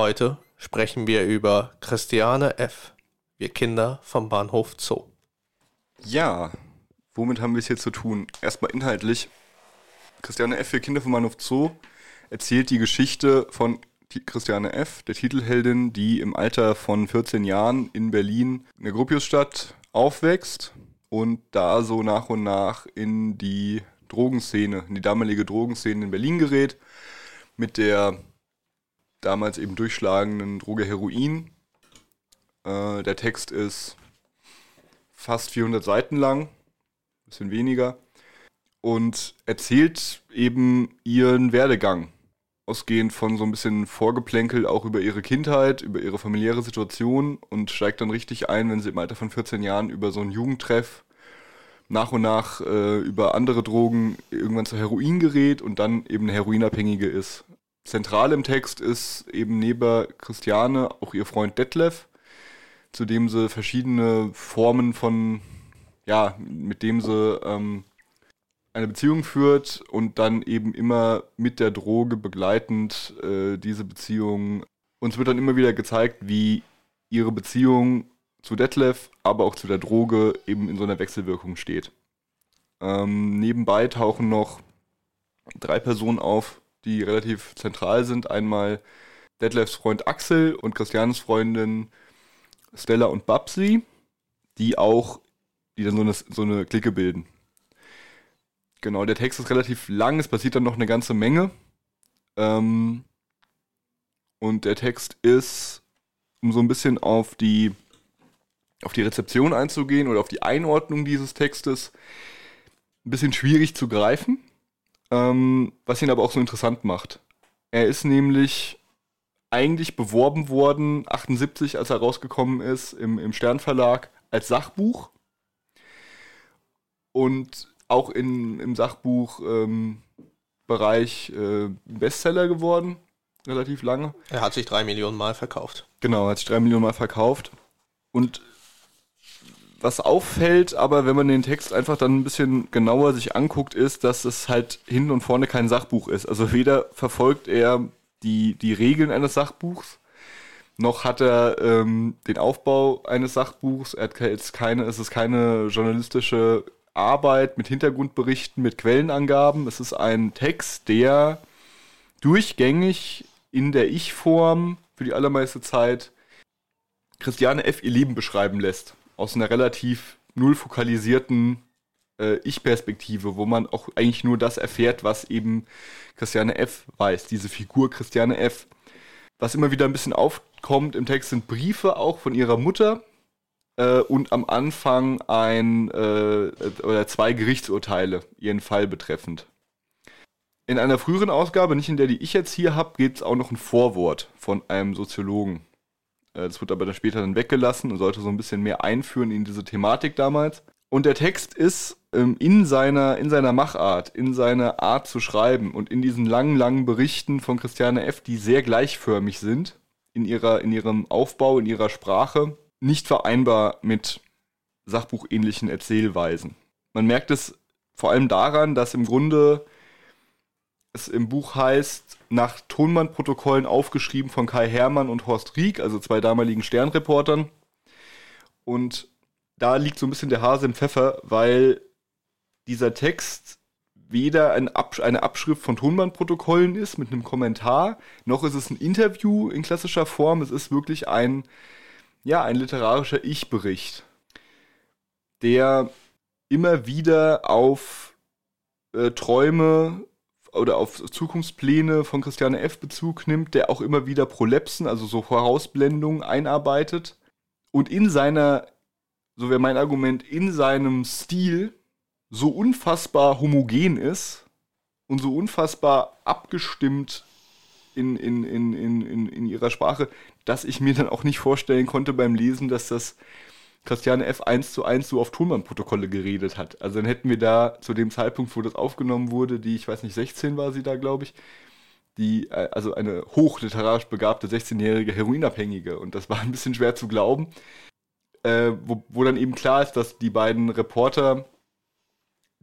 Heute sprechen wir über Christiane F., wir Kinder vom Bahnhof Zoo. Ja, womit haben wir es hier zu tun? Erstmal inhaltlich. Christiane F., wir Kinder vom Bahnhof Zoo erzählt die Geschichte von Christiane F., der Titelheldin, die im Alter von 14 Jahren in Berlin, in der Gropiusstadt, aufwächst und da so nach und nach in die Drogenszene, in die damalige Drogenszene in Berlin gerät, mit der damals eben durchschlagenden Droge Heroin. Äh, der Text ist fast 400 Seiten lang, bisschen weniger, und erzählt eben ihren Werdegang ausgehend von so ein bisschen Vorgeplänkel auch über ihre Kindheit, über ihre familiäre Situation und steigt dann richtig ein, wenn sie im Alter von 14 Jahren über so einen Jugendtreff nach und nach äh, über andere Drogen irgendwann zu Heroin gerät und dann eben eine Heroinabhängige ist. Zentral im Text ist eben neben Christiane auch ihr Freund Detlef, zu dem sie verschiedene Formen von, ja, mit dem sie ähm, eine Beziehung führt und dann eben immer mit der Droge begleitend äh, diese Beziehung. Uns wird dann immer wieder gezeigt, wie ihre Beziehung zu Detlef, aber auch zu der Droge eben in so einer Wechselwirkung steht. Ähm, nebenbei tauchen noch drei Personen auf, die relativ zentral sind. Einmal Detlefs Freund Axel und Christianes Freundin Stella und Babsi, die auch, die dann so eine, so eine Clique bilden. Genau, der Text ist relativ lang, es passiert dann noch eine ganze Menge. Ähm, und der Text ist, um so ein bisschen auf die, auf die Rezeption einzugehen oder auf die Einordnung dieses Textes, ein bisschen schwierig zu greifen, ähm, was ihn aber auch so interessant macht. Er ist nämlich eigentlich beworben worden, 78, als er rausgekommen ist, im, im Sternverlag, als Sachbuch. Und auch in, im Sachbuchbereich ähm, äh, Bestseller geworden, relativ lange. Er hat sich drei Millionen Mal verkauft. Genau, hat sich drei Millionen Mal verkauft. Und was auffällt, aber wenn man den Text einfach dann ein bisschen genauer sich anguckt, ist, dass es halt hinten und vorne kein Sachbuch ist. Also weder verfolgt er die, die Regeln eines Sachbuchs, noch hat er ähm, den Aufbau eines Sachbuchs. Er hat jetzt keine, es ist keine journalistische Arbeit mit Hintergrundberichten, mit Quellenangaben. Es ist ein Text, der durchgängig in der Ich-Form für die allermeiste Zeit Christiane F. ihr Leben beschreiben lässt. Aus einer relativ null fokalisierten äh, Ich-Perspektive, wo man auch eigentlich nur das erfährt, was eben Christiane F. weiß, diese Figur Christiane F. Was immer wieder ein bisschen aufkommt im Text sind Briefe auch von ihrer Mutter, äh, und am Anfang ein äh, oder zwei Gerichtsurteile ihren Fall betreffend. In einer früheren Ausgabe, nicht in der, die ich jetzt hier habe, gibt es auch noch ein Vorwort von einem Soziologen. Äh, das wird aber dann später dann weggelassen und sollte so ein bisschen mehr einführen in diese Thematik damals. Und der Text ist ähm, in, seiner, in seiner Machart, in seiner Art zu schreiben und in diesen langen, langen Berichten von Christiane F., die sehr gleichförmig sind, in, ihrer, in ihrem Aufbau, in ihrer Sprache, nicht vereinbar mit sachbuchähnlichen Erzählweisen. Man merkt es vor allem daran, dass im Grunde es im Buch heißt, nach Tonbandprotokollen aufgeschrieben von Kai Hermann und Horst Rieck, also zwei damaligen Sternreportern. Und da liegt so ein bisschen der Hase im Pfeffer, weil dieser Text weder ein Absch eine Abschrift von Tonbandprotokollen ist mit einem Kommentar, noch ist es ein Interview in klassischer Form. Es ist wirklich ein ja, ein literarischer Ich-Bericht, der immer wieder auf äh, Träume oder auf Zukunftspläne von Christiane F. Bezug nimmt, der auch immer wieder Prolepsen, also so Vorausblendungen einarbeitet und in seiner, so wäre mein Argument, in seinem Stil so unfassbar homogen ist und so unfassbar abgestimmt in, in, in, in, in ihrer Sprache, dass ich mir dann auch nicht vorstellen konnte beim Lesen, dass das Christiane F. 1 zu 1 so auf Tonbandprotokolle geredet hat. Also dann hätten wir da zu dem Zeitpunkt, wo das aufgenommen wurde, die, ich weiß nicht, 16 war sie da, glaube ich, die, äh, also eine hochliterarisch begabte 16-jährige Heroinabhängige. Und das war ein bisschen schwer zu glauben. Äh, wo, wo dann eben klar ist, dass die beiden Reporter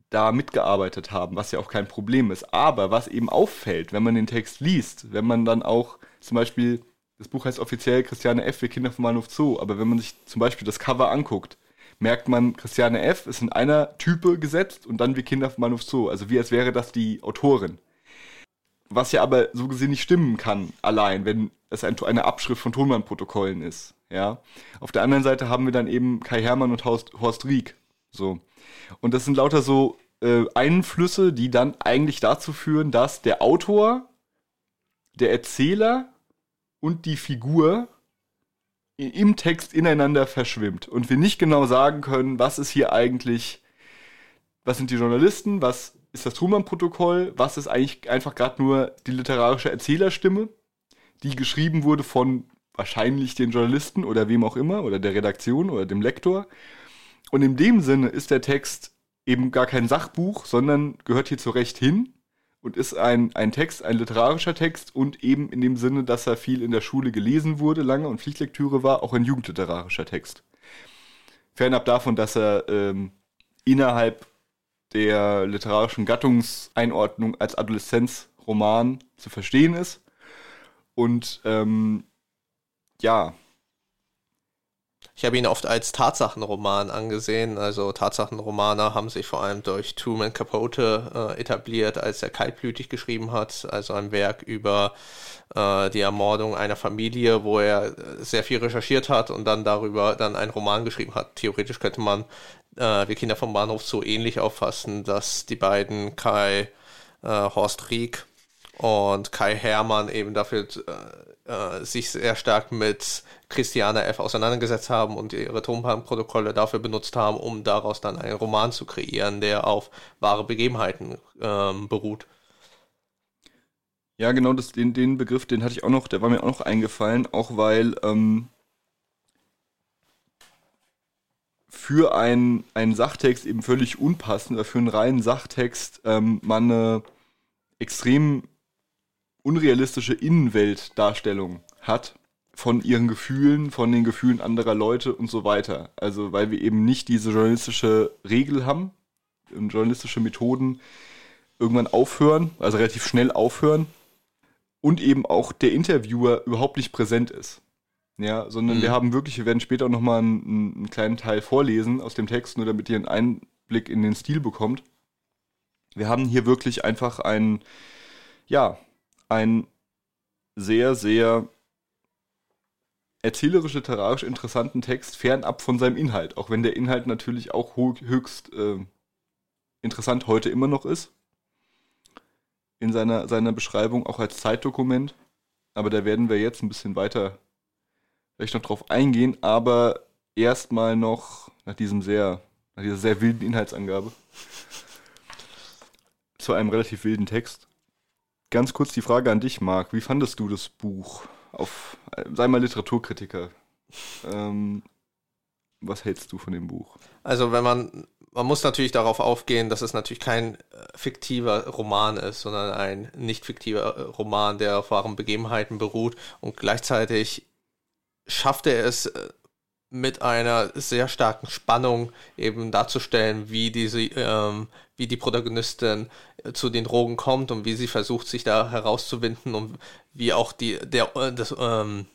da mitgearbeitet haben, was ja auch kein Problem ist. Aber was eben auffällt, wenn man den Text liest, wenn man dann auch zum Beispiel das Buch heißt offiziell Christiane F. Wir Kinder vom Bahnhof Zoo, aber wenn man sich zum Beispiel das Cover anguckt, merkt man, Christiane F. ist in einer Type gesetzt und dann Wir Kinder vom Bahnhof Zoo. Also wie als wäre das die Autorin. Was ja aber so gesehen nicht stimmen kann, allein, wenn es ein, eine Abschrift von Tonbandprotokollen ist. Ja. Auf der anderen Seite haben wir dann eben Kai Hermann und Horst, Horst Rieck. So. Und das sind lauter so äh, Einflüsse, die dann eigentlich dazu führen, dass der Autor, der Erzähler und die Figur im Text ineinander verschwimmt und wir nicht genau sagen können, was ist hier eigentlich, was sind die Journalisten, was ist das Truman-Protokoll, was ist eigentlich einfach gerade nur die literarische Erzählerstimme, die geschrieben wurde von wahrscheinlich den Journalisten oder wem auch immer oder der Redaktion oder dem Lektor. Und in dem Sinne ist der Text eben gar kein Sachbuch, sondern gehört hier zurecht hin und ist ein, ein Text, ein literarischer Text und eben in dem Sinne, dass er viel in der Schule gelesen wurde, lange und Pflichtlektüre war, auch ein jugendliterarischer Text. Fernab davon, dass er ähm, innerhalb der literarischen Gattungseinordnung als Adoleszenzroman zu verstehen ist. Und ähm, ja, ich habe ihn oft als Tatsachenroman angesehen. Also Tatsachenromane haben sich vor allem durch Truman Capote äh, etabliert, als er kaltblütig geschrieben hat. Also ein Werk über äh, die Ermordung einer Familie, wo er sehr viel recherchiert hat und dann darüber dann einen Roman geschrieben hat. Theoretisch könnte man äh, Wir Kinder vom Bahnhof so ähnlich auffassen, dass die beiden Kai äh, Horst Rieck und Kai Hermann eben dafür äh, äh, sich sehr stark mit Christiane F. auseinandergesetzt haben und ihre Tonbandprotokolle dafür benutzt haben, um daraus dann einen Roman zu kreieren, der auf wahre Begebenheiten ähm, beruht. Ja, genau, das, den, den Begriff, den hatte ich auch noch, der war mir auch noch eingefallen, auch weil ähm, für einen, einen Sachtext eben völlig unpassend oder für einen reinen Sachtext ähm, man eine extrem unrealistische Innenweltdarstellung hat von ihren Gefühlen, von den Gefühlen anderer Leute und so weiter. Also weil wir eben nicht diese journalistische Regel haben und journalistische Methoden irgendwann aufhören, also relativ schnell aufhören und eben auch der Interviewer überhaupt nicht präsent ist. Ja, sondern mhm. wir haben wirklich, wir werden später auch nochmal einen, einen kleinen Teil vorlesen aus dem Text, nur damit ihr einen Einblick in den Stil bekommt. Wir haben hier wirklich einfach ein, ja, ein sehr, sehr erzählerisch, literarisch interessanten Text fernab von seinem Inhalt, auch wenn der Inhalt natürlich auch höchst äh, interessant heute immer noch ist. In seiner, seiner Beschreibung auch als Zeitdokument. Aber da werden wir jetzt ein bisschen weiter vielleicht noch drauf eingehen, aber erstmal noch nach diesem sehr, nach dieser sehr wilden Inhaltsangabe zu einem relativ wilden Text. Ganz kurz die Frage an dich, Marc. Wie fandest du das Buch? Auf, sei mal Literaturkritiker. Ähm, was hältst du von dem Buch? Also, wenn man, man muss natürlich darauf aufgehen, dass es natürlich kein äh, fiktiver Roman ist, sondern ein nicht fiktiver äh, Roman, der auf wahren Begebenheiten beruht und gleichzeitig schafft er es äh, mit einer sehr starken Spannung eben darzustellen, wie diese, ähm, wie die Protagonistin äh, zu den Drogen kommt und wie sie versucht, sich da herauszuwinden und wie auch die, der, äh, das, ähm,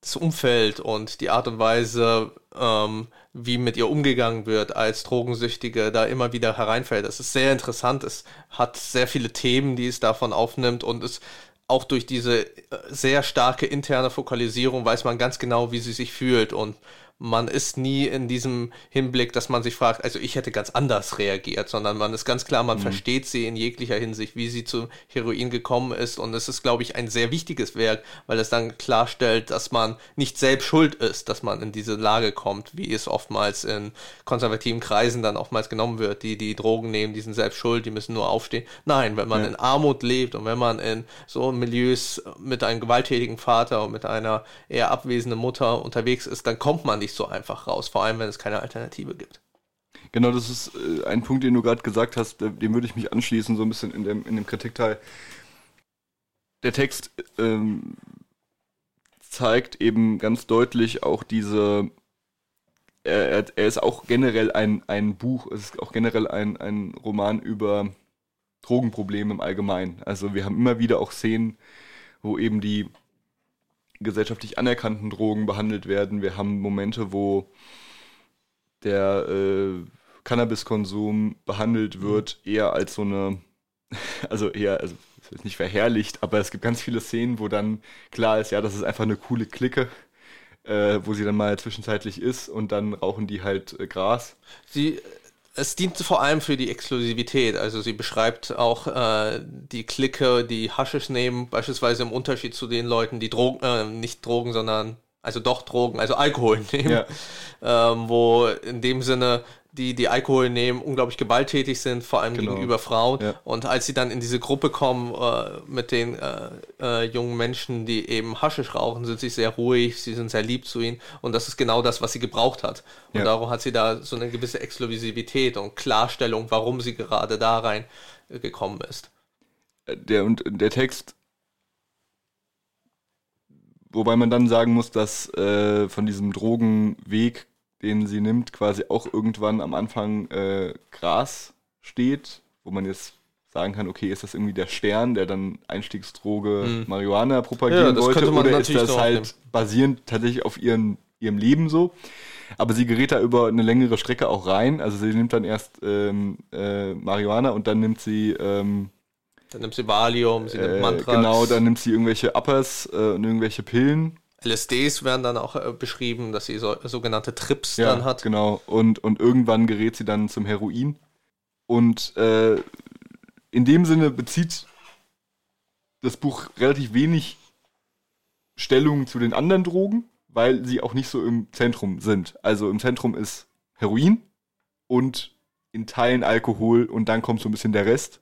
das Umfeld und die Art und Weise, ähm, wie mit ihr umgegangen wird als Drogensüchtige, da immer wieder hereinfällt. Das ist sehr interessant. Es hat sehr viele Themen, die es davon aufnimmt und es auch durch diese äh, sehr starke interne Fokalisierung weiß man ganz genau, wie sie sich fühlt. Und man ist nie in diesem Hinblick, dass man sich fragt, also ich hätte ganz anders reagiert, sondern man ist ganz klar, man mhm. versteht sie in jeglicher Hinsicht, wie sie zu Heroin gekommen ist. Und es ist, glaube ich, ein sehr wichtiges Werk, weil es dann klarstellt, dass man nicht selbst schuld ist, dass man in diese Lage kommt, wie es oftmals in konservativen Kreisen dann oftmals genommen wird. Die, die Drogen nehmen, die sind selbst schuld, die müssen nur aufstehen. Nein, wenn man ja. in Armut lebt und wenn man in so Milieus mit einem gewalttätigen Vater und mit einer eher abwesenden Mutter unterwegs ist, dann kommt man nicht nicht so einfach raus, vor allem wenn es keine Alternative gibt. Genau, das ist äh, ein Punkt, den du gerade gesagt hast, dem würde ich mich anschließen, so ein bisschen in dem, in dem Kritikteil. Der Text ähm, zeigt eben ganz deutlich auch diese, er, er, ist auch generell ein, ein Buch, es ist auch generell ein, ein Roman über Drogenprobleme im Allgemeinen. Also wir haben immer wieder auch Szenen, wo eben die gesellschaftlich anerkannten Drogen behandelt werden. Wir haben Momente, wo der äh, Cannabiskonsum behandelt wird, eher als so eine, also eher, also nicht verherrlicht, aber es gibt ganz viele Szenen, wo dann klar ist, ja, das ist einfach eine coole Clique, äh, wo sie dann mal zwischenzeitlich ist und dann rauchen die halt äh, Gras. Sie es dient vor allem für die Exklusivität. Also sie beschreibt auch äh, die Clique, die Haschisch nehmen, beispielsweise im Unterschied zu den Leuten, die Drogen, äh, nicht Drogen, sondern also doch Drogen, also Alkohol nehmen, ja. ähm, wo in dem Sinne die, die Alkohol nehmen, unglaublich gewalttätig sind, vor allem genau. gegenüber Frauen. Ja. Und als sie dann in diese Gruppe kommen äh, mit den äh, äh, jungen Menschen, die eben Haschisch rauchen, sind sie sehr ruhig, sie sind sehr lieb zu ihnen. Und das ist genau das, was sie gebraucht hat. Und ja. darum hat sie da so eine gewisse Exklusivität und Klarstellung, warum sie gerade da rein äh, gekommen ist. Der, und der Text wobei man dann sagen muss, dass äh, von diesem Drogenweg den sie nimmt, quasi auch irgendwann am Anfang äh, Gras steht, wo man jetzt sagen kann, okay, ist das irgendwie der Stern, der dann Einstiegsdroge mhm. Marihuana propagieren ja, wollte, oder ist das halt basierend tatsächlich auf ihren, ihrem Leben so? Aber sie gerät da über eine längere Strecke auch rein. Also sie nimmt dann erst ähm, äh, Marihuana und dann nimmt sie ähm, dann nimmt sie Valium, sie nimmt äh, Mantrax. Genau, dann nimmt sie irgendwelche Uppers äh, und irgendwelche Pillen. LSDs werden dann auch äh, beschrieben, dass sie so, sogenannte Trips ja, dann hat. Genau, und, und irgendwann gerät sie dann zum Heroin. Und äh, in dem Sinne bezieht das Buch relativ wenig Stellung zu den anderen Drogen, weil sie auch nicht so im Zentrum sind. Also im Zentrum ist Heroin und in Teilen Alkohol und dann kommt so ein bisschen der Rest.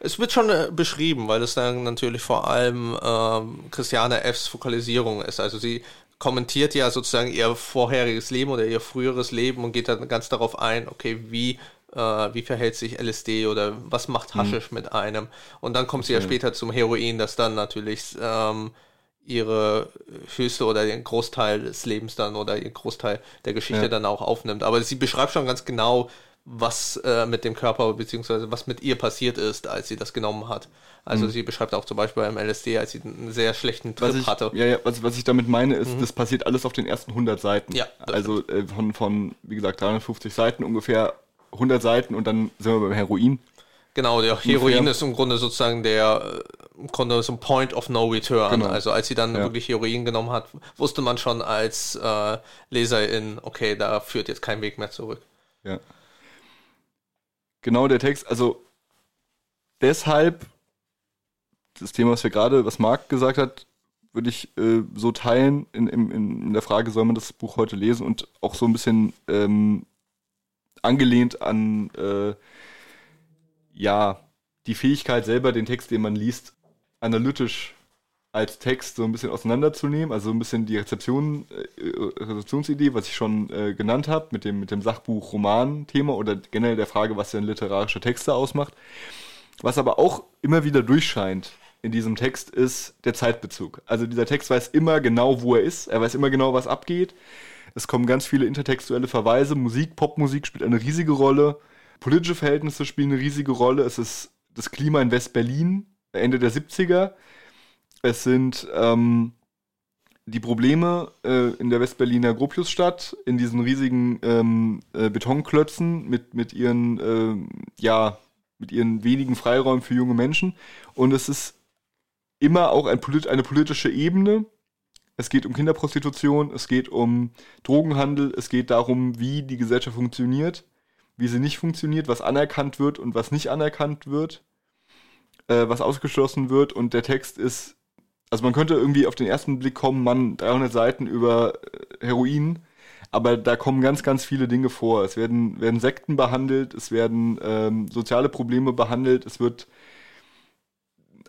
Es wird schon äh, beschrieben, weil es dann natürlich vor allem ähm, Christiane Fs Fokalisierung ist. Also sie kommentiert ja sozusagen ihr vorheriges Leben oder ihr früheres Leben und geht dann ganz darauf ein, okay, wie, äh, wie verhält sich LSD oder was macht mhm. Haschisch mhm. mit einem. Und dann kommt sie ja später zum Heroin, das dann natürlich ähm, ihre höchste oder den Großteil des Lebens dann oder den Großteil der Geschichte ja. dann auch aufnimmt. Aber sie beschreibt schon ganz genau, was äh, mit dem Körper beziehungsweise was mit ihr passiert ist, als sie das genommen hat. Also mhm. sie beschreibt auch zum Beispiel beim LSD, als sie einen sehr schlechten Trip ich, hatte. Ja, ja, was, was ich damit meine, ist, mhm. das passiert alles auf den ersten 100 Seiten. Ja, also äh, von, von, wie gesagt, 350 Seiten, ungefähr 100 Seiten und dann sind wir beim Heroin. Genau, der Heroin ist im Grunde sozusagen der äh, im Grunde so ein Point of No Return. Genau. Also als sie dann ja. wirklich Heroin genommen hat, wusste man schon als äh, Leserin, okay, da führt jetzt kein Weg mehr zurück. Ja genau der Text, also deshalb, das Thema, was wir gerade, was Marc gesagt hat, würde ich äh, so teilen in, in, in der Frage, soll man das Buch heute lesen und auch so ein bisschen ähm, angelehnt an äh, ja die Fähigkeit selber den Text, den man liest, analytisch als Text so ein bisschen auseinanderzunehmen, also ein bisschen die Rezeption, äh, Rezeptionsidee, was ich schon äh, genannt habe, mit dem, mit dem Sachbuch-Roman-Thema oder generell der Frage, was denn literarische Texte ausmacht. Was aber auch immer wieder durchscheint in diesem Text ist der Zeitbezug. Also dieser Text weiß immer genau, wo er ist, er weiß immer genau, was abgeht. Es kommen ganz viele intertextuelle Verweise, Musik, Popmusik spielt eine riesige Rolle, politische Verhältnisse spielen eine riesige Rolle, es ist das Klima in West-Berlin, Ende der 70er es sind ähm, die Probleme äh, in der Westberliner Gropiusstadt, in diesen riesigen ähm, äh, Betonklötzen mit, mit ihren, äh, ja, mit ihren wenigen Freiräumen für junge Menschen. Und es ist immer auch ein polit eine politische Ebene. Es geht um Kinderprostitution, es geht um Drogenhandel, es geht darum, wie die Gesellschaft funktioniert, wie sie nicht funktioniert, was anerkannt wird und was nicht anerkannt wird, äh, was ausgeschlossen wird. Und der Text ist also man könnte irgendwie auf den ersten Blick kommen, man 300 Seiten über äh, Heroin, aber da kommen ganz, ganz viele Dinge vor. Es werden, werden Sekten behandelt, es werden ähm, soziale Probleme behandelt, es wird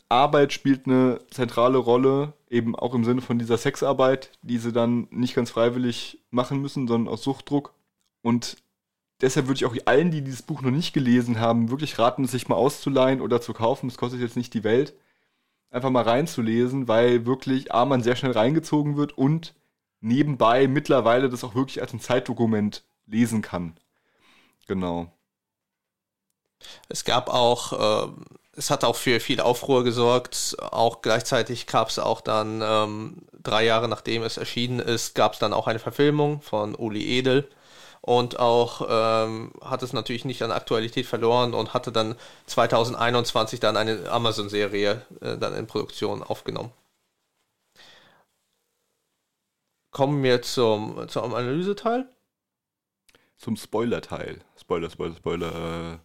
Arbeit spielt eine zentrale Rolle, eben auch im Sinne von dieser Sexarbeit, die sie dann nicht ganz freiwillig machen müssen, sondern aus Suchtdruck. Und deshalb würde ich auch allen, die dieses Buch noch nicht gelesen haben, wirklich raten, es sich mal auszuleihen oder zu kaufen. Es kostet jetzt nicht die Welt einfach mal reinzulesen, weil wirklich A, man sehr schnell reingezogen wird und nebenbei mittlerweile das auch wirklich als ein Zeitdokument lesen kann. Genau. Es gab auch, äh, es hat auch für viel Aufruhr gesorgt. Auch gleichzeitig gab es auch dann, ähm, drei Jahre nachdem es erschienen ist, gab es dann auch eine Verfilmung von Uli Edel. Und auch ähm, hat es natürlich nicht an Aktualität verloren und hatte dann 2021 dann eine Amazon-Serie äh, dann in Produktion aufgenommen. Kommen wir zum, zum Analyseteil. Zum Spoiler-Teil. Spoiler, Spoiler, Spoiler.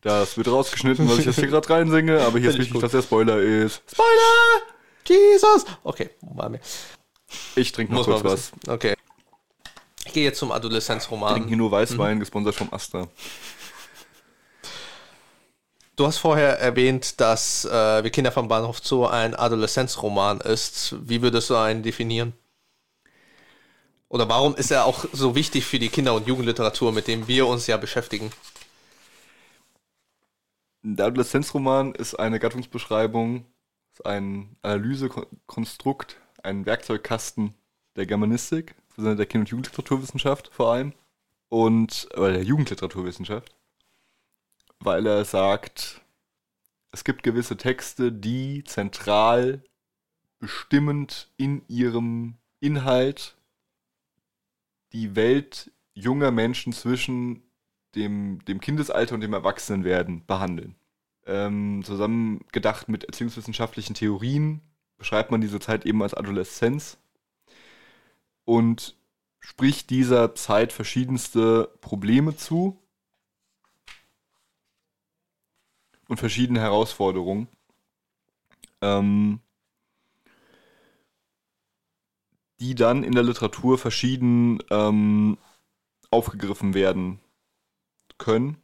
Das wird rausgeschnitten, weil ich jetzt hier gerade reinsinge, aber hier ist wichtig, dass der Spoiler ist. Spoiler! Jesus! Okay, war mir. Ich trinke noch Muss kurz was. Okay. Gehe jetzt zum Adoleszenzroman. hier nur Weißwein, gesponsert vom Asta. Du hast vorher erwähnt, dass äh, Wir Kinder vom Bahnhof Zoo ein Adoleszenzroman ist. Wie würdest du einen definieren? Oder warum ist er auch so wichtig für die Kinder- und Jugendliteratur, mit dem wir uns ja beschäftigen? Der Adoleszenzroman ist eine Gattungsbeschreibung, ist ein Analysekonstrukt, ein Werkzeugkasten der Germanistik, also der Kind- und Jugendliteraturwissenschaft vor allem und oder der Jugendliteraturwissenschaft, weil er sagt, es gibt gewisse Texte, die zentral bestimmend in ihrem Inhalt die Welt junger Menschen zwischen dem, dem Kindesalter und dem Erwachsenenwerden behandeln. Ähm, zusammen gedacht mit erziehungswissenschaftlichen Theorien beschreibt man diese Zeit eben als Adoleszenz und spricht dieser Zeit verschiedenste Probleme zu und verschiedene Herausforderungen. Ähm, die dann in der Literatur verschieden ähm, aufgegriffen werden können.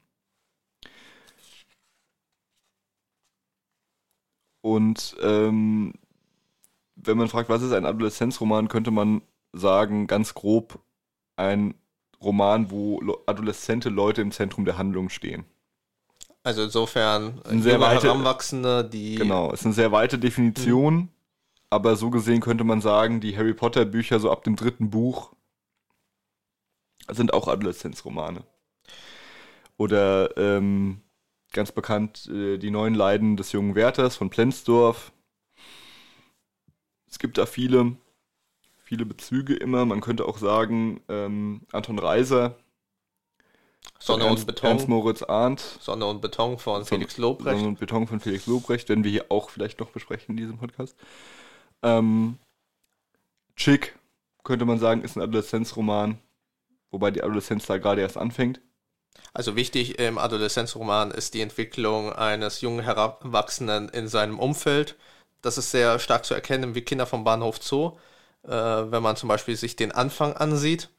Und ähm, wenn man fragt, was ist ein Adoleszenzroman, könnte man sagen, ganz grob, ein Roman, wo adoleszente Leute im Zentrum der Handlung stehen. Also insofern Ein sehr weite- Heranwachsende, die Genau, ist eine sehr weite Definition, aber so gesehen könnte man sagen, die Harry Potter Bücher so ab dem dritten Buch sind auch Adoleszenzromane. Oder ähm, ganz bekannt äh, die neuen Leiden des jungen Werthers von Plenzdorf. Es gibt da viele, viele Bezüge immer. Man könnte auch sagen, ähm, Anton Reiser, Sonne Ernst, und Beton, Ernst Moritz Arndt, Sonne und Beton von Felix Lobrecht. Sonne und Beton von Felix Lobrecht, werden wir hier auch vielleicht noch besprechen in diesem Podcast. Ähm, Chick, könnte man sagen, ist ein Adoleszenzroman, wobei die Adoleszenz da gerade erst anfängt. Also wichtig im Adoleszenzroman ist die Entwicklung eines jungen Heranwachsenden in seinem Umfeld. Das ist sehr stark zu erkennen wie Kinder vom Bahnhof Zoo. Äh, wenn man zum Beispiel sich den Anfang ansieht,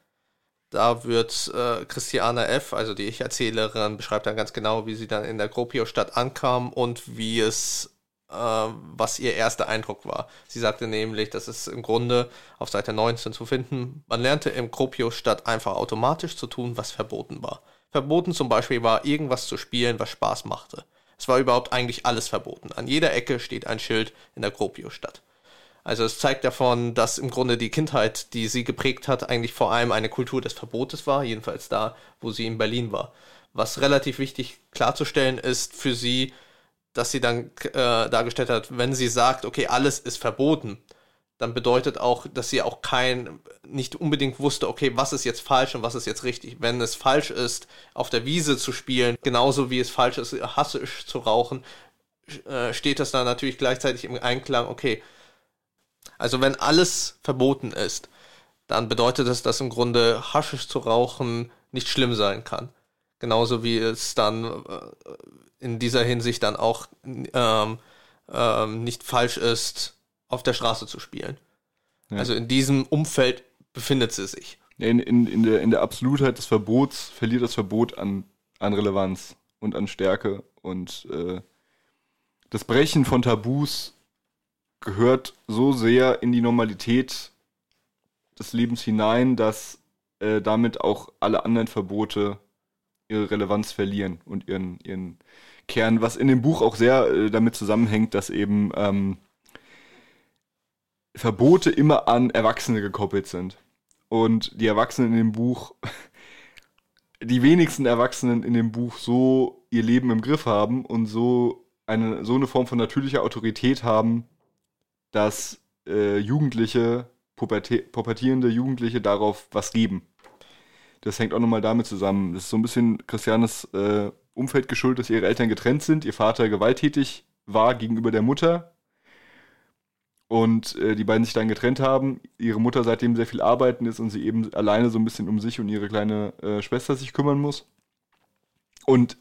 da wird äh, Christiane F., also die Ich-Erzählerin, beschreibt dann ganz genau, wie sie dann in der Gropio-Stadt ankam und wie es, äh, was ihr erster Eindruck war. Sie sagte nämlich, das ist im Grunde auf Seite 19 zu finden, man lernte im Gropio-Stadt einfach automatisch zu tun, was verboten war. Verboten zum Beispiel war, irgendwas zu spielen, was Spaß machte. Es war überhaupt eigentlich alles verboten. An jeder Ecke steht ein Schild in der Gropio-Stadt. Also es zeigt davon, dass im Grunde die Kindheit, die sie geprägt hat, eigentlich vor allem eine Kultur des Verbotes war, jedenfalls da, wo sie in Berlin war. Was relativ wichtig klarzustellen ist für sie, dass sie dann äh, dargestellt hat, wenn sie sagt, okay, alles ist verboten, dann bedeutet auch, dass sie auch kein, nicht unbedingt wusste, okay, was ist jetzt falsch und was ist jetzt richtig. Wenn es falsch ist, auf der Wiese zu spielen, genauso wie es falsch ist, hassisch zu rauchen, äh, steht das dann natürlich gleichzeitig im Einklang, okay, also wenn alles verboten ist, dann bedeutet das, dass im Grunde Haschisch zu rauchen nicht schlimm sein kann. Genauso wie es dann äh, in dieser Hinsicht dann auch ähm, ähm, nicht falsch ist, auf der Straße zu spielen. Ja. Also in diesem Umfeld befindet sie sich. In, in, in, der, in der Absolutheit des Verbots verliert das Verbot an, an Relevanz und an Stärke. Und äh, das Brechen von Tabus gehört so sehr in die Normalität des Lebens hinein, dass äh, damit auch alle anderen Verbote ihre Relevanz verlieren und ihren, ihren Kern, was in dem Buch auch sehr äh, damit zusammenhängt, dass eben ähm, Verbote immer an Erwachsene gekoppelt sind. Und die Erwachsenen in dem Buch, die wenigsten Erwachsenen in dem Buch so ihr Leben im Griff haben und so eine, so eine Form von natürlicher Autorität haben, dass äh, Jugendliche, pubertierende Jugendliche darauf was geben. Das hängt auch nochmal damit zusammen. Das ist so ein bisschen Christianes äh, Umfeld geschuldet, dass ihre Eltern getrennt sind, ihr Vater gewalttätig war gegenüber der Mutter und äh, die beiden sich dann getrennt haben, ihre Mutter seitdem sehr viel arbeiten ist und sie eben alleine so ein bisschen um sich und ihre kleine äh, Schwester sich kümmern muss. Und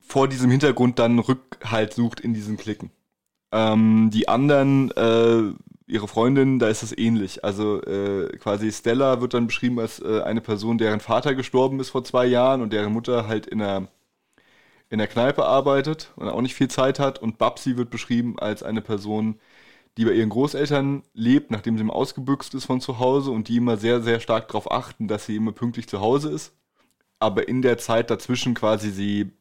vor diesem Hintergrund dann Rückhalt sucht in diesen Klicken. Ähm, die anderen, äh, ihre Freundin, da ist es ähnlich. Also äh, quasi Stella wird dann beschrieben als äh, eine Person, deren Vater gestorben ist vor zwei Jahren und deren Mutter halt in der, in der Kneipe arbeitet und auch nicht viel Zeit hat. Und Babsi wird beschrieben als eine Person, die bei ihren Großeltern lebt, nachdem sie immer ausgebüxt ist von zu Hause und die immer sehr, sehr stark darauf achten, dass sie immer pünktlich zu Hause ist. Aber in der Zeit dazwischen quasi sie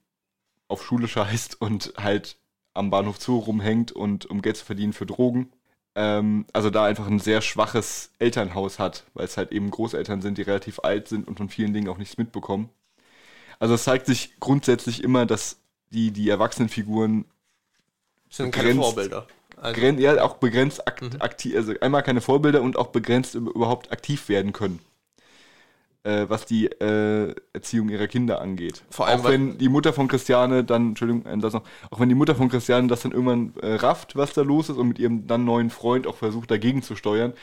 auf Schule scheißt und halt am Bahnhof Zoo rumhängt und um Geld zu verdienen für Drogen. Ähm, also da einfach ein sehr schwaches Elternhaus hat, weil es halt eben Großeltern sind, die relativ alt sind und von vielen Dingen auch nichts mitbekommen. Also es zeigt sich grundsätzlich immer, dass die, die Erwachsenenfiguren sind keine Vorbilder. Also, ja, auch begrenzt mhm. aktiv, also einmal keine Vorbilder und auch begrenzt überhaupt aktiv werden können. Äh, was die äh, Erziehung ihrer Kinder angeht. Vor allem, auch wenn die Mutter von Christiane dann, Entschuldigung, äh, das noch, auch wenn die Mutter von Christiane das dann irgendwann äh, rafft, was da los ist und mit ihrem dann neuen Freund auch versucht dagegen zu steuern,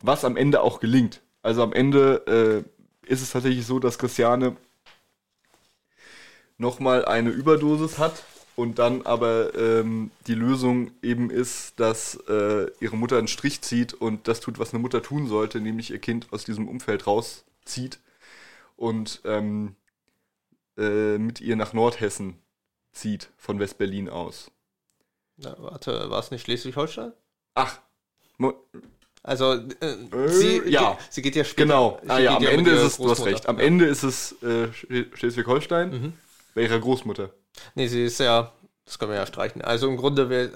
was am Ende auch gelingt. Also am Ende äh, ist es tatsächlich so, dass Christiane nochmal eine Überdosis hat und dann aber ähm, die Lösung eben ist, dass äh, ihre Mutter einen Strich zieht und das tut, was eine Mutter tun sollte, nämlich ihr Kind aus diesem Umfeld rauszieht und ähm, äh, mit ihr nach Nordhessen zieht, von Westberlin aus. Na, warte, war es nicht Schleswig-Holstein? Ach. Also, äh, sie, ja. Geht, sie geht ja später. Genau, ah, ja, am Ende ist es, du hast recht, am Ende ist es äh, Schleswig-Holstein mhm. bei ihrer Großmutter. Nee, sie ist ja, das können wir ja streichen. Also im Grunde, wir,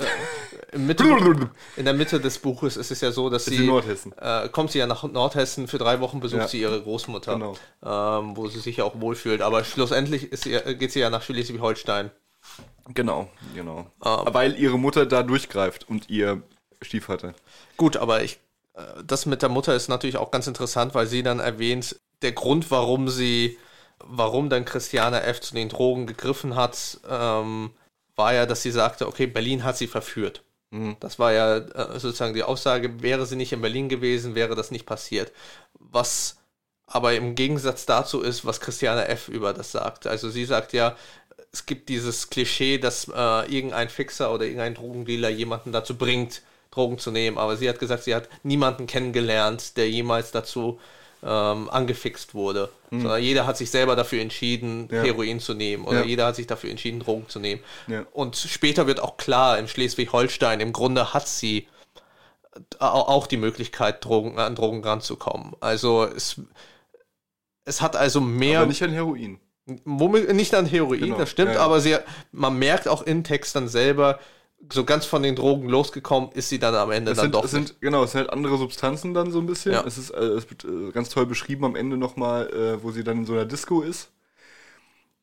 äh, Mitte, in der Mitte des Buches ist es ja so, dass sie, äh, kommt sie ja nach Nordhessen, für drei Wochen besucht ja. sie ihre Großmutter, genau. ähm, wo sie sich ja auch wohlfühlt. Aber schlussendlich ist sie, geht sie ja nach Schleswig-Holstein. Genau, genau. Ähm, Weil ihre Mutter da durchgreift und ihr Stiefvater. Gut, aber ich, äh, das mit der Mutter ist natürlich auch ganz interessant, weil sie dann erwähnt, der Grund, warum sie warum dann Christiane F. zu den Drogen gegriffen hat, ähm, war ja, dass sie sagte, okay, Berlin hat sie verführt. Mhm. Das war ja äh, sozusagen die Aussage, wäre sie nicht in Berlin gewesen, wäre das nicht passiert. Was aber im Gegensatz dazu ist, was Christiane F. über das sagt. Also sie sagt ja, es gibt dieses Klischee, dass äh, irgendein Fixer oder irgendein Drogendealer jemanden dazu bringt, Drogen zu nehmen. Aber sie hat gesagt, sie hat niemanden kennengelernt, der jemals dazu ähm, angefixt wurde. Mhm. Sondern jeder hat sich selber dafür entschieden, ja. Heroin zu nehmen. Oder ja. jeder hat sich dafür entschieden, Drogen zu nehmen. Ja. Und später wird auch klar, in Schleswig-Holstein, im Grunde hat sie auch die Möglichkeit, Drogen, an Drogen ranzukommen. Also es, es hat also mehr. Aber nicht an Heroin. Nicht an Heroin, genau. das stimmt, aber sie, man merkt auch in Text dann selber, so ganz von den Drogen losgekommen ist sie dann am Ende es dann sind, doch. Es sind, genau, es sind halt andere Substanzen dann so ein bisschen. Ja. Es ist äh, es wird äh, ganz toll beschrieben am Ende nochmal, äh, wo sie dann in so einer Disco ist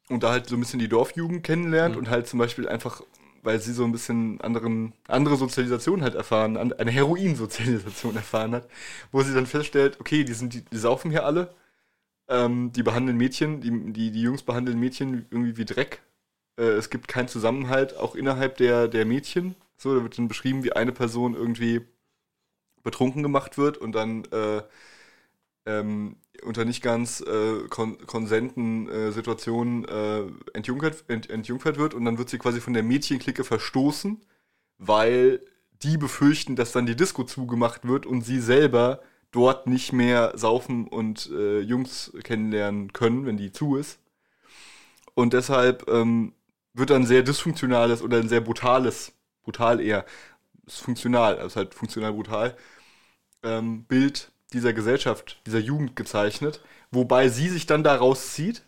und da halt so ein bisschen die Dorfjugend kennenlernt mhm. und halt zum Beispiel einfach, weil sie so ein bisschen anderen, andere Sozialisation halt erfahren, eine Heroinsozialisation erfahren hat, wo sie dann feststellt, okay, die sind, die, die saufen hier alle, ähm, die behandeln Mädchen, die, die, die Jungs behandeln Mädchen irgendwie wie Dreck äh, es gibt keinen Zusammenhalt, auch innerhalb der, der Mädchen. So, da wird dann beschrieben, wie eine Person irgendwie betrunken gemacht wird und dann äh, ähm, unter nicht ganz äh, kon konsenten äh, Situationen äh, entjungfert, ent entjungfert wird und dann wird sie quasi von der Mädchenklicke verstoßen, weil die befürchten, dass dann die Disco zugemacht wird und sie selber dort nicht mehr saufen und äh, Jungs kennenlernen können, wenn die zu ist. Und deshalb ähm, wird ein sehr dysfunktionales oder ein sehr brutales, brutal eher, ist funktional, also halt funktional brutal, ähm, Bild dieser Gesellschaft, dieser Jugend gezeichnet, wobei sie sich dann daraus zieht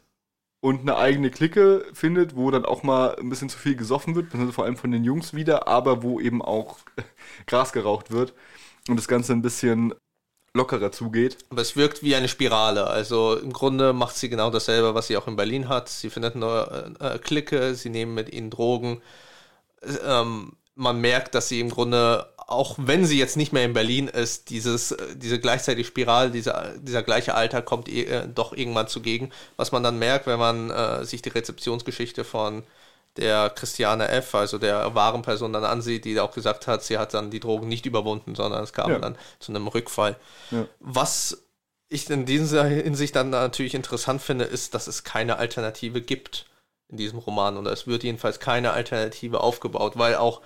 und eine eigene Clique findet, wo dann auch mal ein bisschen zu viel gesoffen wird, vor allem von den Jungs wieder, aber wo eben auch Gras geraucht wird und das Ganze ein bisschen lockerer zugeht. Aber es wirkt wie eine Spirale. Also im Grunde macht sie genau dasselbe, was sie auch in Berlin hat. Sie findet eine äh, Clique, sie nehmen mit ihnen Drogen. ähm, man merkt, dass sie im Grunde, auch wenn sie jetzt nicht mehr in Berlin ist, dieses, diese gleichzeitige Spirale, dieser, dieser gleiche Alter kommt äh, doch irgendwann zugegen. Was man dann merkt, wenn man äh, sich die Rezeptionsgeschichte von der Christiane F., also der wahren Person dann ansieht, die auch gesagt hat, sie hat dann die Drogen nicht überwunden, sondern es kam ja. dann zu einem Rückfall. Ja. Was ich in dieser Hinsicht dann natürlich interessant finde, ist, dass es keine Alternative gibt in diesem Roman oder es wird jedenfalls keine Alternative aufgebaut, weil auch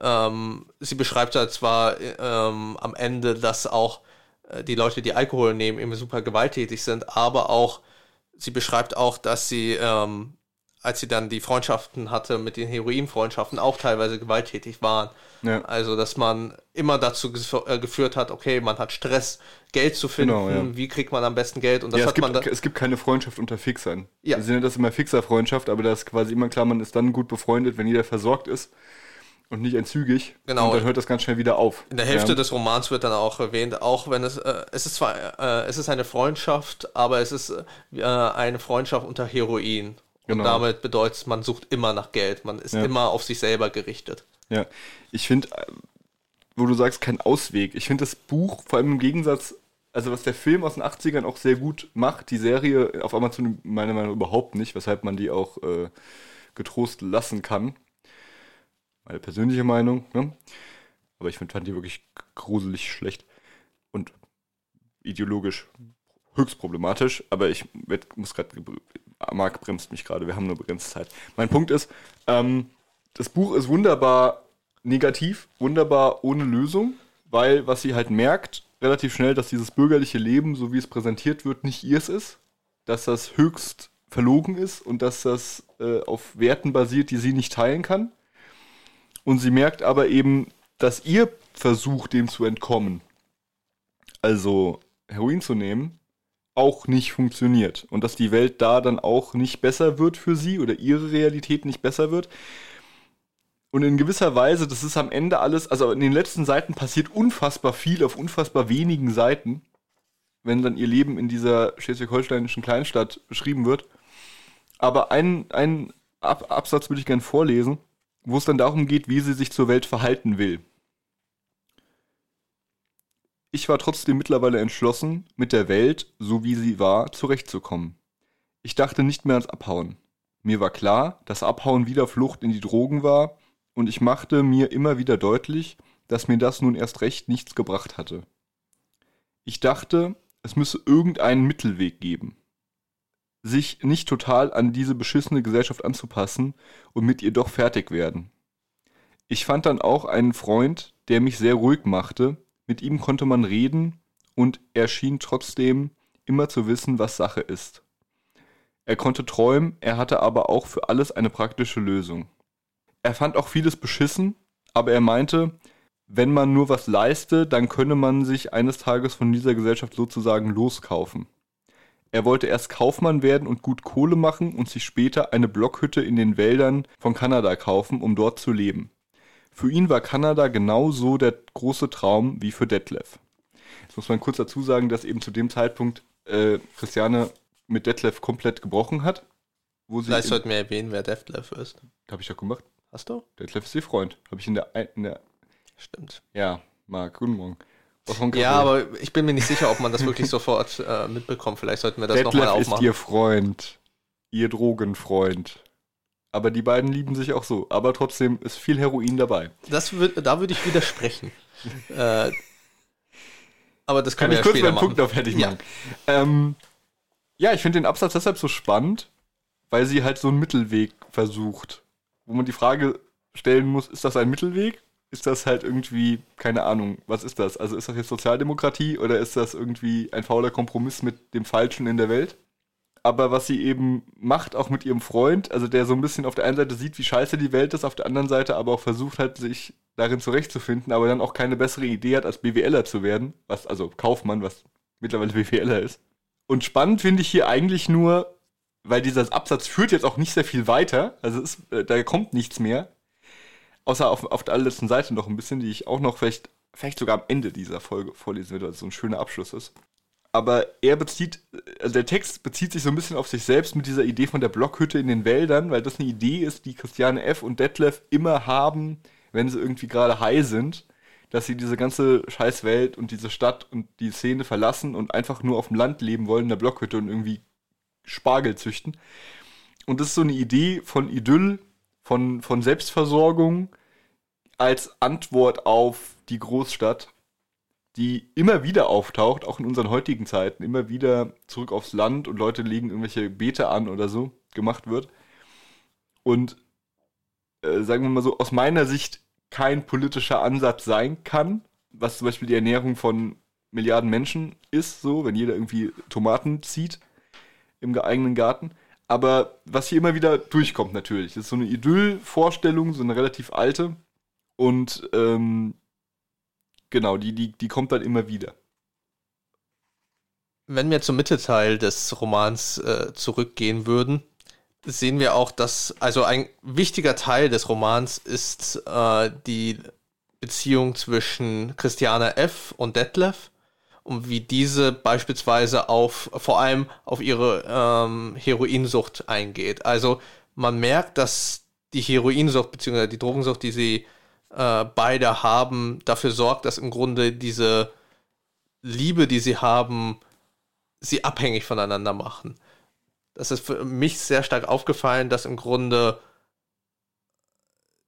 ähm, sie beschreibt ja zwar ähm, am Ende, dass auch äh, die Leute, die Alkohol nehmen, immer super gewalttätig sind, aber auch sie beschreibt auch, dass sie ähm, als sie dann die Freundschaften hatte mit den Heroinfreundschaften, auch teilweise gewalttätig waren. Ja. Also, dass man immer dazu äh, geführt hat, okay, man hat Stress, Geld zu finden, genau, ja. wie kriegt man am besten Geld und das ja, hat gibt, man da Es gibt keine Freundschaft unter Fixern. Ja. Wir sind das immer Fixer-Freundschaft, aber das ist quasi immer klar, man ist dann gut befreundet, wenn jeder versorgt ist und nicht entzügig. Genau. Und dann hört das ganz schnell wieder auf. In der Hälfte ja. des Romans wird dann auch erwähnt, auch wenn es, äh, es ist zwar, äh, es ist eine Freundschaft, aber es ist äh, eine Freundschaft unter Heroin. Genau. Und damit bedeutet man sucht immer nach Geld. Man ist ja. immer auf sich selber gerichtet. Ja, ich finde, äh, wo du sagst, kein Ausweg. Ich finde das Buch, vor allem im Gegensatz, also was der Film aus den 80ern auch sehr gut macht, die Serie auf Amazon meiner Meinung nach überhaupt nicht, weshalb man die auch äh, getrost lassen kann. Meine persönliche Meinung, ne? Aber ich fand die wirklich gruselig schlecht und ideologisch höchst problematisch, aber ich muss gerade Marc bremst mich gerade, wir haben nur begrenzte Zeit. Mein Punkt ist, ähm, das Buch ist wunderbar negativ, wunderbar ohne Lösung, weil was sie halt merkt, relativ schnell, dass dieses bürgerliche Leben, so wie es präsentiert wird, nicht ihrs ist, dass das höchst verlogen ist und dass das äh, auf Werten basiert, die sie nicht teilen kann. Und sie merkt aber eben, dass ihr Versuch, dem zu entkommen, also Heroin zu nehmen, auch nicht funktioniert und dass die Welt da dann auch nicht besser wird für sie oder ihre Realität nicht besser wird. Und in gewisser Weise, das ist am Ende alles, also in den letzten Seiten passiert unfassbar viel auf unfassbar wenigen Seiten, wenn dann ihr Leben in dieser schleswig-holsteinischen Kleinstadt beschrieben wird. Aber einen, einen Ab Absatz würde ich gern vorlesen, wo es dann darum geht, wie sie sich zur Welt verhalten will. Ich war trotzdem mittlerweile entschlossen, mit der Welt, so wie sie war, zurechtzukommen. Ich dachte nicht mehr ans Abhauen. Mir war klar, dass Abhauen wieder Flucht in die Drogen war, und ich machte mir immer wieder deutlich, dass mir das nun erst recht nichts gebracht hatte. Ich dachte, es müsse irgendeinen Mittelweg geben. Sich nicht total an diese beschissene Gesellschaft anzupassen und mit ihr doch fertig werden. Ich fand dann auch einen Freund, der mich sehr ruhig machte, mit ihm konnte man reden und er schien trotzdem immer zu wissen, was Sache ist. Er konnte träumen, er hatte aber auch für alles eine praktische Lösung. Er fand auch vieles beschissen, aber er meinte, wenn man nur was leiste, dann könne man sich eines Tages von dieser Gesellschaft sozusagen loskaufen. Er wollte erst Kaufmann werden und gut Kohle machen und sich später eine Blockhütte in den Wäldern von Kanada kaufen, um dort zu leben. Für ihn war Kanada genauso der große Traum wie für Detlef. Jetzt muss man kurz dazu sagen, dass eben zu dem Zeitpunkt äh, Christiane mit Detlef komplett gebrochen hat. Wo sie Vielleicht sollten wir erwähnen, wer Detlef ist. Habe ich doch gemacht. Hast du? Detlef ist ihr Freund. Habe ich in der, in der. Stimmt. Ja, Marc, guten Morgen. Ja, aber ich bin mir nicht sicher, ob man das wirklich sofort äh, mitbekommt. Vielleicht sollten wir das nochmal aufmachen. Detlef ist ihr Freund. Ihr Drogenfreund. Aber die beiden lieben sich auch so. Aber trotzdem ist viel Heroin dabei. Das würd, da würde ich widersprechen. äh, aber das kann ich ja kurz meinen Punkt noch fertig machen. Ja, ähm, ja ich finde den Absatz deshalb so spannend, weil sie halt so einen Mittelweg versucht. Wo man die Frage stellen muss, ist das ein Mittelweg? Ist das halt irgendwie, keine Ahnung, was ist das? Also ist das jetzt Sozialdemokratie oder ist das irgendwie ein fauler Kompromiss mit dem Falschen in der Welt? Aber was sie eben macht, auch mit ihrem Freund, also der so ein bisschen auf der einen Seite sieht, wie scheiße die Welt ist, auf der anderen Seite aber auch versucht halt, sich darin zurechtzufinden, aber dann auch keine bessere Idee hat, als BWLer zu werden, was, also Kaufmann, was mittlerweile BWLer ist. Und spannend finde ich hier eigentlich nur, weil dieser Absatz führt jetzt auch nicht sehr viel weiter, also ist, äh, da kommt nichts mehr, außer auf, auf der allerletzten Seite noch ein bisschen, die ich auch noch vielleicht, vielleicht sogar am Ende dieser Folge vorlesen würde, weil es so ein schöner Abschluss ist. Aber er bezieht, also der Text bezieht sich so ein bisschen auf sich selbst mit dieser Idee von der Blockhütte in den Wäldern, weil das eine Idee ist, die Christiane F. und Detlef immer haben, wenn sie irgendwie gerade high sind, dass sie diese ganze Scheißwelt und diese Stadt und die Szene verlassen und einfach nur auf dem Land leben wollen in der Blockhütte und irgendwie Spargel züchten. Und das ist so eine Idee von Idyll, von, von Selbstversorgung als Antwort auf die Großstadt, die immer wieder auftaucht, auch in unseren heutigen Zeiten, immer wieder zurück aufs Land und Leute legen irgendwelche Beete an oder so, gemacht wird. Und äh, sagen wir mal so, aus meiner Sicht kein politischer Ansatz sein kann, was zum Beispiel die Ernährung von Milliarden Menschen ist, so, wenn jeder irgendwie Tomaten zieht im eigenen Garten. Aber was hier immer wieder durchkommt natürlich, das ist so eine Idyll-Vorstellung, so eine relativ alte. Und ähm, genau, die, die, die kommt dann immer wieder. Wenn wir zum Mittelteil des Romans äh, zurückgehen würden, sehen wir auch, dass, also ein wichtiger Teil des Romans ist äh, die Beziehung zwischen Christiane F. und Detlef und wie diese beispielsweise auf, vor allem auf ihre ähm, Heroinsucht eingeht. Also man merkt, dass die Heroinsucht bzw. die Drogensucht, die sie äh, beide haben, dafür sorgt, dass im Grunde diese Liebe, die sie haben, sie abhängig voneinander machen. Das ist für mich sehr stark aufgefallen, dass im Grunde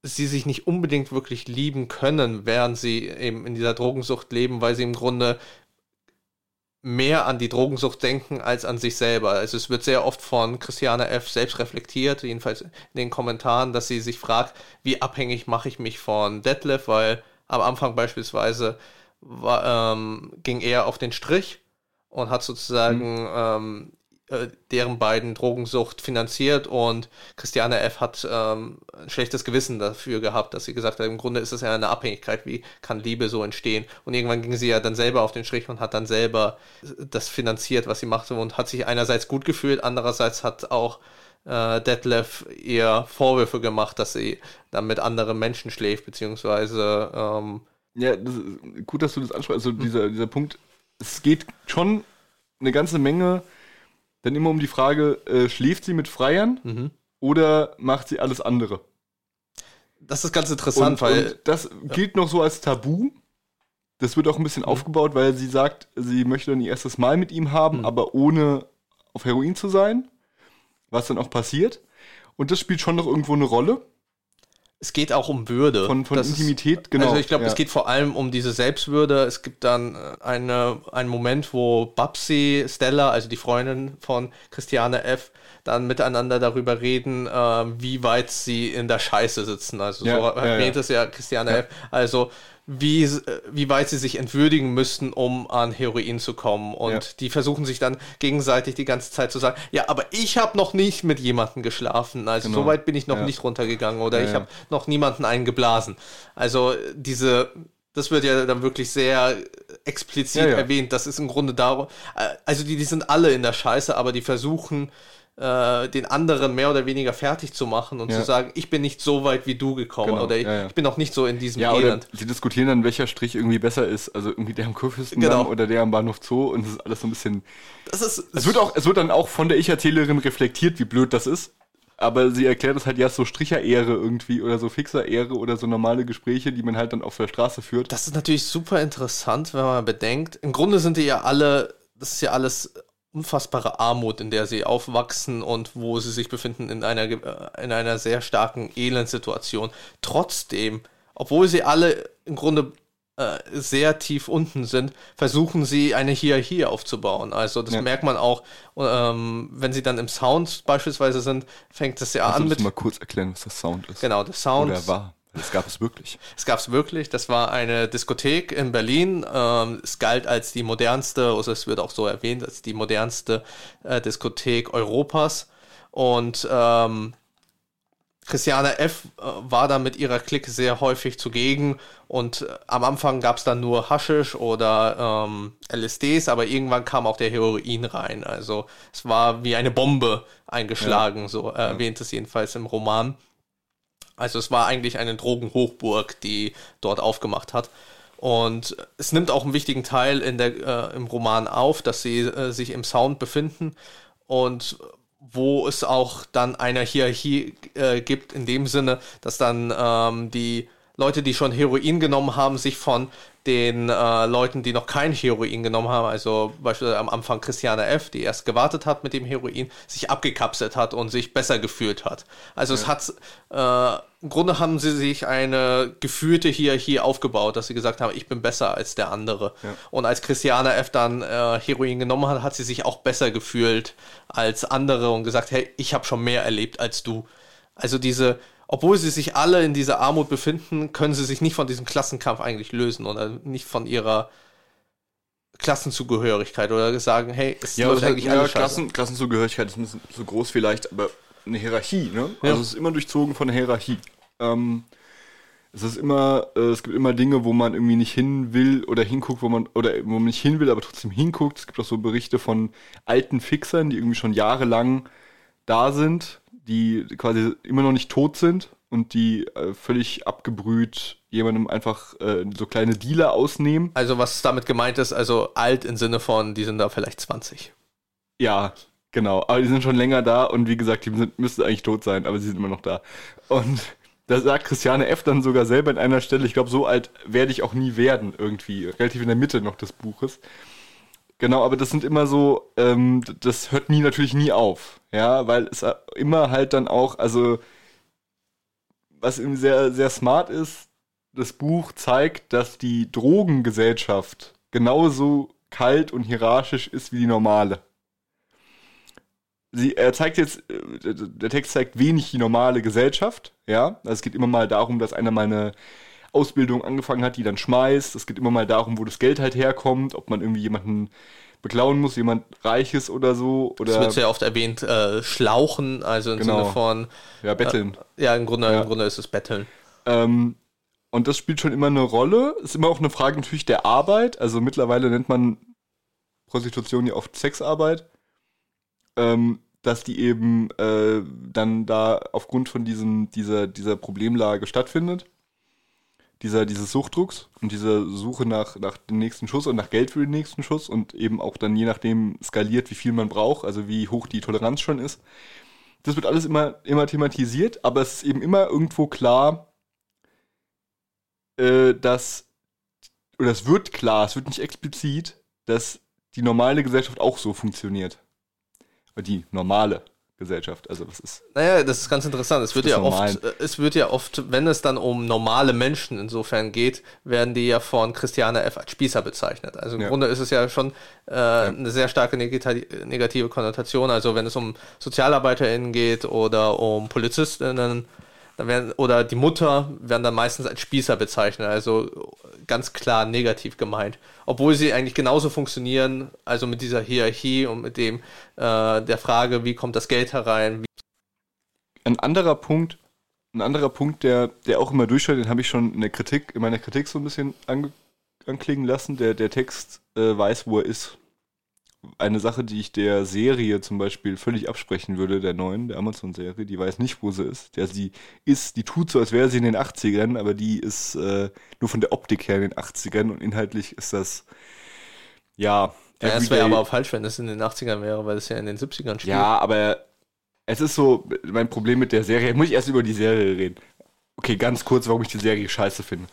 sie sich nicht unbedingt wirklich lieben können, während sie eben in dieser Drogensucht leben, weil sie im Grunde mehr an die Drogensucht denken als an sich selber. Also es wird sehr oft von Christiane F. selbst reflektiert, jedenfalls in den Kommentaren, dass sie sich fragt, wie abhängig mache ich mich von Detlef, weil am Anfang beispielsweise war, ähm, ging er auf den Strich und hat sozusagen mhm. ähm, äh, deren beiden Drogensucht finanziert und Christiane F. hat ähm, ein schlechtes Gewissen dafür gehabt, dass sie gesagt hat, im Grunde ist es ja eine Abhängigkeit, wie kann Liebe so entstehen? Und irgendwann ging sie ja dann selber auf den Strich und hat dann selber das finanziert, was sie machte und hat sich einerseits gut gefühlt, andererseits hat auch äh, Detlef ihr Vorwürfe gemacht, dass sie dann mit anderen Menschen schläft, beziehungsweise ähm, ja, das gut, dass du das ansprichst. Also dieser, dieser Punkt, es geht schon eine ganze Menge dann immer um die Frage, äh, schläft sie mit Freiern mhm. oder macht sie alles andere? Das ist ganz interessant, und, weil. Und das ja. gilt noch so als Tabu. Das wird auch ein bisschen mhm. aufgebaut, weil sie sagt, sie möchte dann ihr erstes Mal mit ihm haben, mhm. aber ohne auf Heroin zu sein. Was dann auch passiert. Und das spielt schon noch irgendwo eine Rolle es geht auch um Würde. Von, von das Intimität, genau. Also ich glaube, ja. es geht vor allem um diese Selbstwürde. Es gibt dann äh, eine, einen Moment, wo Babsi, Stella, also die Freundin von Christiane F., dann miteinander darüber reden, äh, wie weit sie in der Scheiße sitzen. Also ja, so erwähnt ja, es ja Christiane F. Also wie, wie weit sie sich entwürdigen müssten, um an Heroin zu kommen. Und ja. die versuchen sich dann gegenseitig die ganze Zeit zu sagen, ja, aber ich habe noch nicht mit jemandem geschlafen. Also genau. so weit bin ich noch ja. nicht runtergegangen oder ja, ich habe noch niemanden eingeblasen. Also diese, das wird ja dann wirklich sehr explizit erwähnt. Das ist im Grunde darum, äh, also die, die sind alle in der Scheiße, aber die versuchen äh, den anderen mehr oder weniger fertig zu machen und ja. zu sagen, ich bin nicht so weit wie du gekommen genau. oder ich, ja, ja. ich, bin noch nicht so in diesem ja, Elend. sie diskutieren dann, welcher Strich irgendwie besser ist. Also irgendwie der am Kurfürstendamm genau. oder der am Bahnhof Zoo und das ist alles so ein bisschen. Das ist, es, wird auch, es wird dann auch von der Ich-Erzählerin reflektiert, wie blöd das ist. Aber sie erklärt es halt ja so Stricherehre irgendwie oder so Fixerehre oder so normale Gespräche, die man halt dann auf der Straße führt. Das ist natürlich super interessant, wenn man bedenkt. Im Grunde sind die ja alle, das ist ja alles unfassbare Armut, in der sie aufwachsen und wo sie sich befinden in einer, äh, in einer sehr starken Elendsituation. Trotzdem, obwohl sie alle im Grunde äh, sehr tief unten sind, versuchen sie eine Hierarchie aufzubauen. Also das ja. merkt man auch, ähm, wenn sie dann im Sound beispielsweise sind, fängt es ja also an mit... mal kurz erklären, was das Sound ist. Genau, der Sound... Oder war. Das gab es wirklich. Es gab es wirklich. Das war eine Diskothek in Berlin. Ähm, es galt als die modernste, also es wird auch so erwähnt, als die modernste äh, Diskothek Europas. Und ähm, Christiane F. Äh, war da mit ihrer Clique sehr häufig zugegen und äh, am Anfang gab es dann nur Haschisch oder ähm, LSDs, aber irgendwann kam auch der Heroin rein. Also es war wie eine Bombe eingeschlagen, ja. so erwähnt es jedenfalls im Roman. Also es war eigentlich eine Drogenhochburg, die dort aufgemacht hat. Und es nimmt auch einen wichtigen Teil in der, äh, im Roman auf, dass sie äh, sich im Sound befinden und wo es auch dann eine Hierarchie äh, gibt, in dem Sinne, dass dann ähm, die Leute, die schon Heroin genommen haben, sich von den äh, Leuten, die noch kein Heroin genommen haben, also beispielsweise am Anfang Christiane F., die erst gewartet hat mit dem Heroin, sich abgekapselt hat und sich besser gefühlt hat. Also ja. es hat, äh, im Grunde haben sie sich eine gefühlte Hierarchie aufgebaut, dass sie gesagt haben, ich bin besser als der andere. Ja. Und als Christiane F. dann äh, Heroin genommen hat, hat sie sich auch besser gefühlt als andere und gesagt, hey, ich habe schon mehr erlebt als du. Also diese obwohl sie sich alle in dieser Armut befinden, können sie sich nicht von diesem Klassenkampf eigentlich lösen oder nicht von ihrer Klassenzugehörigkeit oder sagen, hey, es ja, läuft eigentlich ja, Klassen, Klassenzugehörigkeit ist ein bisschen so groß vielleicht, aber eine Hierarchie, ne? Ja. Also es ist immer durchzogen von der Hierarchie. Ähm, es ist immer, äh, es gibt immer Dinge, wo man irgendwie nicht hin will oder hinguckt, wo man, oder wo man nicht hin will, aber trotzdem hinguckt. Es gibt auch so Berichte von alten Fixern, die irgendwie schon jahrelang da sind die quasi immer noch nicht tot sind und die äh, völlig abgebrüht jemandem einfach äh, so kleine Dealer ausnehmen. Also was damit gemeint ist, also alt im Sinne von, die sind da vielleicht 20. Ja, genau. Aber die sind schon länger da und wie gesagt, die sind, müssten eigentlich tot sein, aber sie sind immer noch da. Und da sagt Christiane F. dann sogar selber in einer Stelle, ich glaube, so alt werde ich auch nie werden, irgendwie, relativ in der Mitte noch des Buches. Genau, aber das sind immer so, ähm, das hört nie natürlich nie auf, ja, weil es immer halt dann auch, also was irgendwie sehr, sehr smart ist, das Buch zeigt, dass die Drogengesellschaft genauso kalt und hierarchisch ist wie die normale. Sie, er zeigt jetzt, äh, der Text zeigt wenig die normale Gesellschaft, ja. Also es geht immer mal darum, dass einer mal eine Ausbildung angefangen hat, die dann schmeißt. Es geht immer mal darum, wo das Geld halt herkommt, ob man irgendwie jemanden beklauen muss, jemand Reiches oder so. Oder es wird sehr oft erwähnt, äh, schlauchen, also im genau. Sinne von. Ja, betteln. Äh, ja, im Grunde, ja. im Grunde ist es betteln. Ähm, und das spielt schon immer eine Rolle. Ist immer auch eine Frage natürlich der Arbeit. Also mittlerweile nennt man Prostitution ja oft Sexarbeit. Ähm, dass die eben äh, dann da aufgrund von diesem, dieser, dieser Problemlage stattfindet dieser, dieses Suchtdrucks und dieser Suche nach, nach dem nächsten Schuss und nach Geld für den nächsten Schuss und eben auch dann je nachdem skaliert, wie viel man braucht, also wie hoch die Toleranz schon ist. Das wird alles immer, immer thematisiert, aber es ist eben immer irgendwo klar, äh, dass, oder es wird klar, es wird nicht explizit, dass die normale Gesellschaft auch so funktioniert. Die normale Gesellschaft. Also das ist. Naja, das ist ganz interessant. Es wird ja oft, äh, es wird ja oft, wenn es dann um normale Menschen insofern geht, werden die ja von Christiane F. als Spießer bezeichnet. Also im ja. Grunde ist es ja schon äh, ja. eine sehr starke negative Konnotation. Also wenn es um SozialarbeiterInnen geht oder um PolizistInnen, werden, oder die Mutter werden dann meistens als Spießer bezeichnet, also ganz klar negativ gemeint. Obwohl sie eigentlich genauso funktionieren, also mit dieser Hierarchie und mit dem äh, der Frage, wie kommt das Geld herein. Ein anderer Punkt, ein anderer Punkt, der, der auch immer durchschaut, den habe ich schon in der Kritik, in meiner Kritik so ein bisschen ange, anklingen lassen. Der, der Text äh, weiß, wo er ist eine Sache, die ich der Serie zum Beispiel völlig absprechen würde, der neuen, der Amazon-Serie, die weiß nicht, wo sie ist. Der sie ist, die tut so, als wäre sie in den 80ern, aber die ist äh, nur von der Optik her in den 80ern und inhaltlich ist das, ja. Ja, es wäre aber auch falsch, wenn es in den 80ern wäre, weil es ja in den 70ern spielt. Ja, aber es ist so, mein Problem mit der Serie, muss ich erst über die Serie reden. Okay, ganz kurz, warum ich die Serie scheiße finde.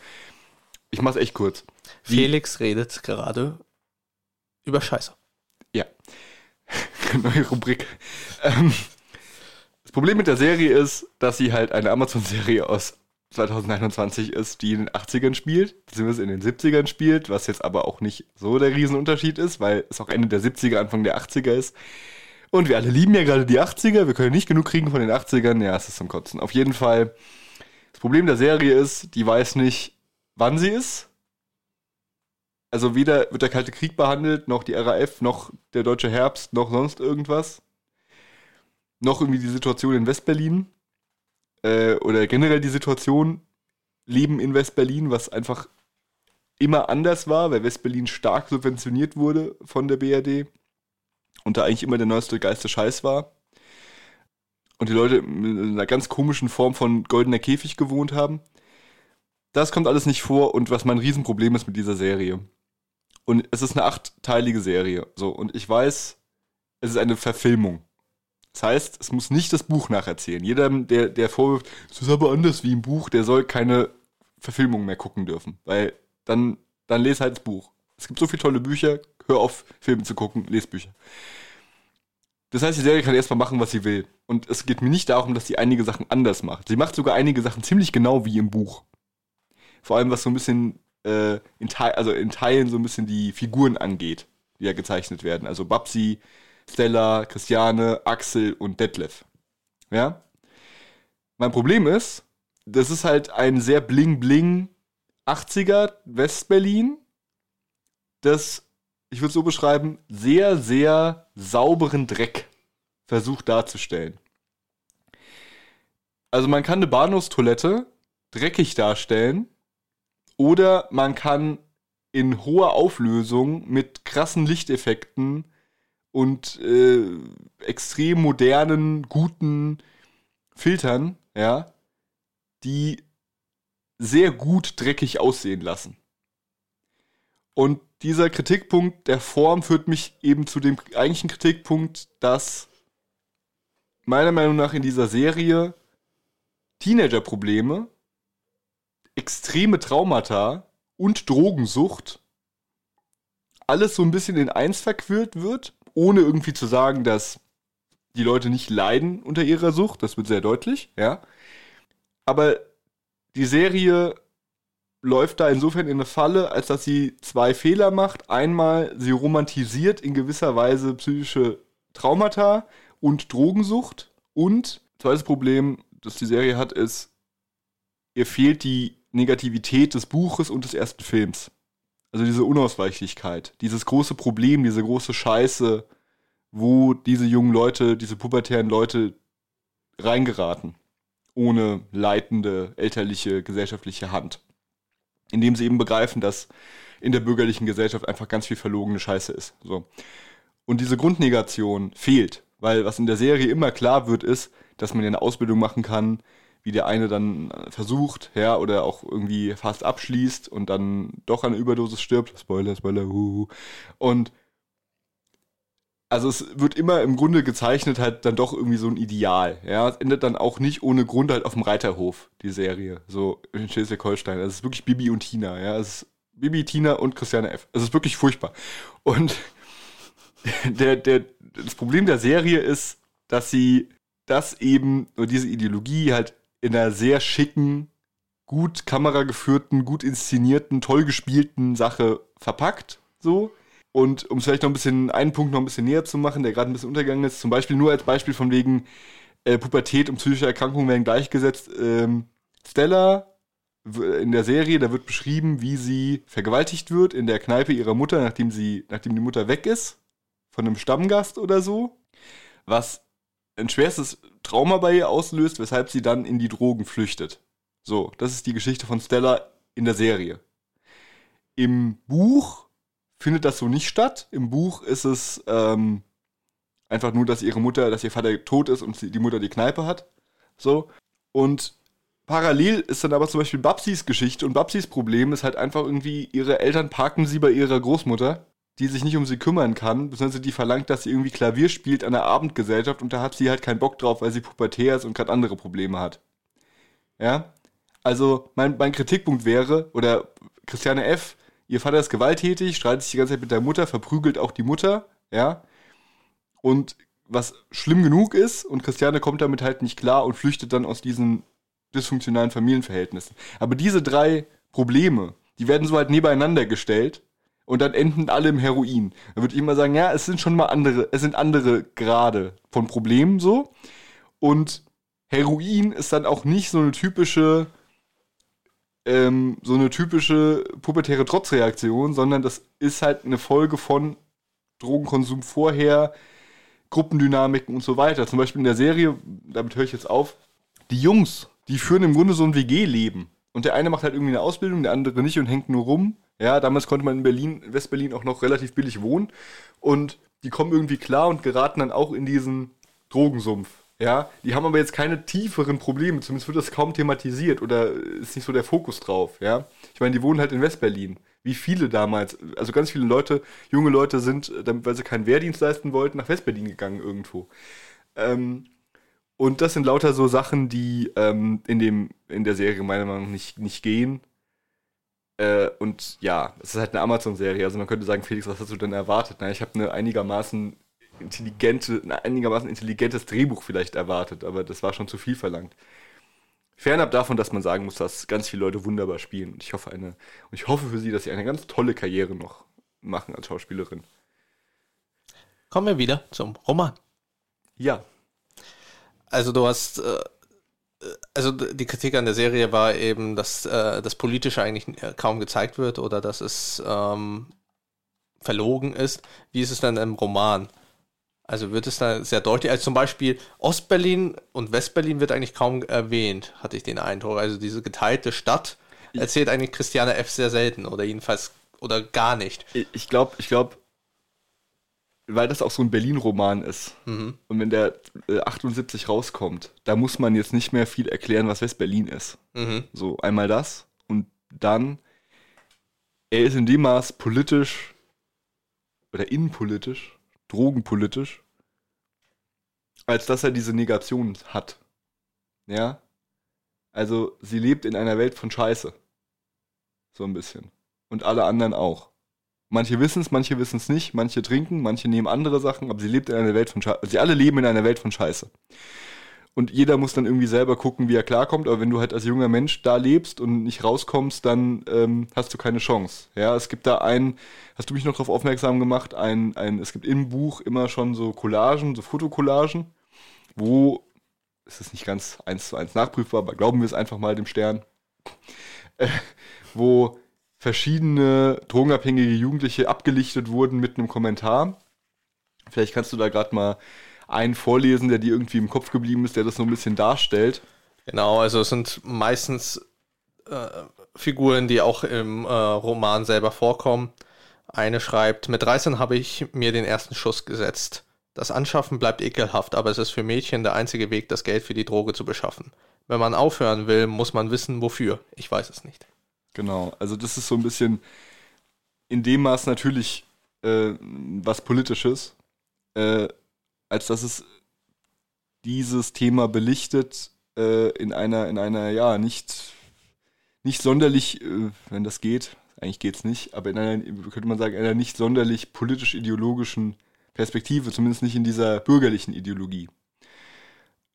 Ich mach's echt kurz. Felix redet gerade über Scheiße. Ja. Neue Rubrik. Ähm, das Problem mit der Serie ist, dass sie halt eine Amazon-Serie aus 2021 ist, die in den 80ern spielt, beziehungsweise in den 70ern spielt, was jetzt aber auch nicht so der Riesenunterschied ist, weil es auch Ende der 70er, Anfang der 80er ist. Und wir alle lieben ja gerade die 80er, wir können nicht genug kriegen von den 80ern, ja, es ist zum Kotzen. Auf jeden Fall, das Problem der Serie ist, die weiß nicht, wann sie ist, also weder wird der Kalte Krieg behandelt, noch die RAF, noch der Deutsche Herbst, noch sonst irgendwas. Noch irgendwie die Situation in Westberlin. Äh, oder generell die Situation Leben in Westberlin, was einfach immer anders war, weil Westberlin stark subventioniert wurde von der BRD und da eigentlich immer der neueste geilste Scheiß war. Und die Leute in einer ganz komischen Form von goldener Käfig gewohnt haben. Das kommt alles nicht vor und was mein Riesenproblem ist mit dieser Serie. Und es ist eine achtteilige Serie. So, und ich weiß, es ist eine Verfilmung. Das heißt, es muss nicht das Buch nacherzählen. Jeder, der, der vorwirft, es ist aber anders wie im Buch, der soll keine Verfilmung mehr gucken dürfen. Weil dann, dann lese halt das Buch. Es gibt so viele tolle Bücher, hör auf, Filme zu gucken, lese Bücher. Das heißt, die Serie kann erstmal machen, was sie will. Und es geht mir nicht darum, dass sie einige Sachen anders macht. Sie macht sogar einige Sachen ziemlich genau wie im Buch. Vor allem, was so ein bisschen äh, in, Teil, also in Teilen so ein bisschen die Figuren angeht, die ja gezeichnet werden. Also Babsi, Stella, Christiane, Axel und Detlef. Ja? Mein Problem ist, das ist halt ein sehr bling-bling 80er Westberlin, das, ich würde so beschreiben, sehr, sehr sauberen Dreck versucht darzustellen. Also man kann eine Bahnhofstoilette dreckig darstellen oder man kann in hoher Auflösung mit krassen Lichteffekten und äh, extrem modernen, guten Filtern, ja, die sehr gut dreckig aussehen lassen. Und dieser Kritikpunkt der Form führt mich eben zu dem eigentlichen Kritikpunkt, dass meiner Meinung nach in dieser Serie Teenager-Probleme, extreme Traumata und Drogensucht alles so ein bisschen in eins verquirlt wird ohne irgendwie zu sagen, dass die Leute nicht leiden unter ihrer Sucht, das wird sehr deutlich, ja. Aber die Serie läuft da insofern in eine Falle, als dass sie zwei Fehler macht. Einmal, sie romantisiert in gewisser Weise psychische Traumata und Drogensucht. Und zweites Problem, das die Serie hat, ist, ihr fehlt die Negativität des Buches und des ersten Films. Also diese Unausweichlichkeit, dieses große Problem, diese große Scheiße, wo diese jungen Leute, diese pubertären Leute reingeraten, ohne leitende elterliche gesellschaftliche Hand. Indem sie eben begreifen, dass in der bürgerlichen Gesellschaft einfach ganz viel verlogene Scheiße ist. So. Und diese Grundnegation fehlt, weil was in der Serie immer klar wird, ist, dass man eine Ausbildung machen kann, wie der eine dann versucht, ja, oder auch irgendwie fast abschließt und dann doch an Überdosis stirbt. Spoiler, Spoiler, huhu. Und also es wird immer im Grunde gezeichnet halt dann doch irgendwie so ein Ideal. Ja, es endet dann auch nicht ohne Grund halt auf dem Reiterhof, die Serie. So in Schleswig-Holstein. Also es ist wirklich Bibi und Tina, ja. Es ist Bibi, Tina und Christiane F. Es ist wirklich furchtbar. Und der, der, das Problem der Serie ist, dass sie das eben, diese Ideologie halt in einer sehr schicken, gut kamerageführten, gut inszenierten, toll gespielten Sache verpackt. So. Und um es vielleicht noch ein bisschen, einen Punkt noch ein bisschen näher zu machen, der gerade ein bisschen untergegangen ist, zum Beispiel nur als Beispiel von wegen äh, Pubertät und psychische Erkrankungen werden gleichgesetzt. Ähm, Stella in der Serie, da wird beschrieben, wie sie vergewaltigt wird in der Kneipe ihrer Mutter, nachdem sie, nachdem die Mutter weg ist, von einem Stammgast oder so. Was ein schwerstes Trauma bei ihr auslöst, weshalb sie dann in die Drogen flüchtet. So, das ist die Geschichte von Stella in der Serie. Im Buch findet das so nicht statt. Im Buch ist es ähm, einfach nur, dass ihre Mutter, dass ihr Vater tot ist und die Mutter die Kneipe hat. So. Und parallel ist dann aber zum Beispiel Babsis Geschichte und Babsis Problem ist halt einfach irgendwie, ihre Eltern parken sie bei ihrer Großmutter die sich nicht um sie kümmern kann, beziehungsweise die verlangt, dass sie irgendwie Klavier spielt an der Abendgesellschaft und da hat sie halt keinen Bock drauf, weil sie pubertär ist und gerade andere Probleme hat. Ja? Also mein, mein Kritikpunkt wäre, oder Christiane F., ihr Vater ist gewalttätig, streitet sich die ganze Zeit mit der Mutter, verprügelt auch die Mutter, ja? Und was schlimm genug ist, und Christiane kommt damit halt nicht klar und flüchtet dann aus diesen dysfunktionalen Familienverhältnissen. Aber diese drei Probleme, die werden so halt nebeneinander gestellt und dann enden alle im Heroin. Da würde ich immer sagen, ja, es sind schon mal andere, es sind andere Grade von Problemen so. Und Heroin ist dann auch nicht so eine typische, ähm, so eine typische pubertäre Trotzreaktion, sondern das ist halt eine Folge von Drogenkonsum vorher, Gruppendynamiken und so weiter. Zum Beispiel in der Serie, damit höre ich jetzt auf, die Jungs, die führen im Grunde so ein WG-Leben. Und der eine macht halt irgendwie eine Ausbildung, der andere nicht und hängt nur rum. Ja, damals konnte man in Berlin, Westberlin auch noch relativ billig wohnen. Und die kommen irgendwie klar und geraten dann auch in diesen Drogensumpf. Ja, die haben aber jetzt keine tieferen Probleme, zumindest wird das kaum thematisiert oder ist nicht so der Fokus drauf, ja. Ich meine, die wohnen halt in Westberlin. Wie viele damals, also ganz viele Leute, junge Leute sind, weil sie keinen Wehrdienst leisten wollten, nach Westberlin gegangen irgendwo. Ähm, und das sind lauter so Sachen, die ähm, in, dem, in der Serie meiner Meinung nach nicht, nicht gehen. Äh, und ja, es ist halt eine Amazon-Serie. Also man könnte sagen, Felix, was hast du denn erwartet? Na, ich habe eine einigermaßen intelligente, ein einigermaßen intelligentes Drehbuch vielleicht erwartet, aber das war schon zu viel verlangt. Fernab davon, dass man sagen muss, dass ganz viele Leute wunderbar spielen. Und ich hoffe eine, und ich hoffe für sie, dass sie eine ganz tolle Karriere noch machen als Schauspielerin. Kommen wir wieder zum Roman. Ja. Also du hast, äh, also die Kritik an der Serie war eben, dass äh, das Politische eigentlich äh, kaum gezeigt wird oder dass es ähm, verlogen ist. Wie ist es denn im Roman? Also wird es da sehr deutlich, also zum Beispiel Ostberlin und Westberlin wird eigentlich kaum erwähnt, hatte ich den Eindruck. Also diese geteilte Stadt erzählt eigentlich Christiane F. sehr selten oder jedenfalls oder gar nicht. Ich glaube, ich glaube, weil das auch so ein Berlin-Roman ist. Mhm. Und wenn der äh, 78 rauskommt, da muss man jetzt nicht mehr viel erklären, was West-Berlin ist. Mhm. So, einmal das und dann, er ist in dem Maß politisch oder innenpolitisch, drogenpolitisch, als dass er diese Negation hat. Ja? Also, sie lebt in einer Welt von Scheiße. So ein bisschen. Und alle anderen auch. Manche wissen es, manche wissen es nicht, manche trinken, manche nehmen andere Sachen, aber sie lebt in einer Welt von Scheiße. Sie alle leben in einer Welt von Scheiße. Und jeder muss dann irgendwie selber gucken, wie er klarkommt. Aber wenn du halt als junger Mensch da lebst und nicht rauskommst, dann ähm, hast du keine Chance. Ja, es gibt da ein, hast du mich noch darauf aufmerksam gemacht, ein, ein, es gibt im Buch immer schon so Collagen, so Fotocollagen, wo, es ist nicht ganz eins zu eins nachprüfbar, aber glauben wir es einfach mal dem Stern, äh, wo verschiedene drogenabhängige Jugendliche abgelichtet wurden mit einem Kommentar. Vielleicht kannst du da gerade mal einen vorlesen, der dir irgendwie im Kopf geblieben ist, der das so ein bisschen darstellt. Genau, also es sind meistens äh, Figuren, die auch im äh, Roman selber vorkommen. Eine schreibt, mit 13 habe ich mir den ersten Schuss gesetzt. Das Anschaffen bleibt ekelhaft, aber es ist für Mädchen der einzige Weg, das Geld für die Droge zu beschaffen. Wenn man aufhören will, muss man wissen, wofür. Ich weiß es nicht. Genau, also das ist so ein bisschen in dem Maß natürlich äh, was Politisches, äh, als dass es dieses Thema belichtet äh, in einer, in einer, ja, nicht, nicht sonderlich, äh, wenn das geht, eigentlich geht es nicht, aber in einer, könnte man sagen, einer nicht sonderlich politisch-ideologischen Perspektive, zumindest nicht in dieser bürgerlichen Ideologie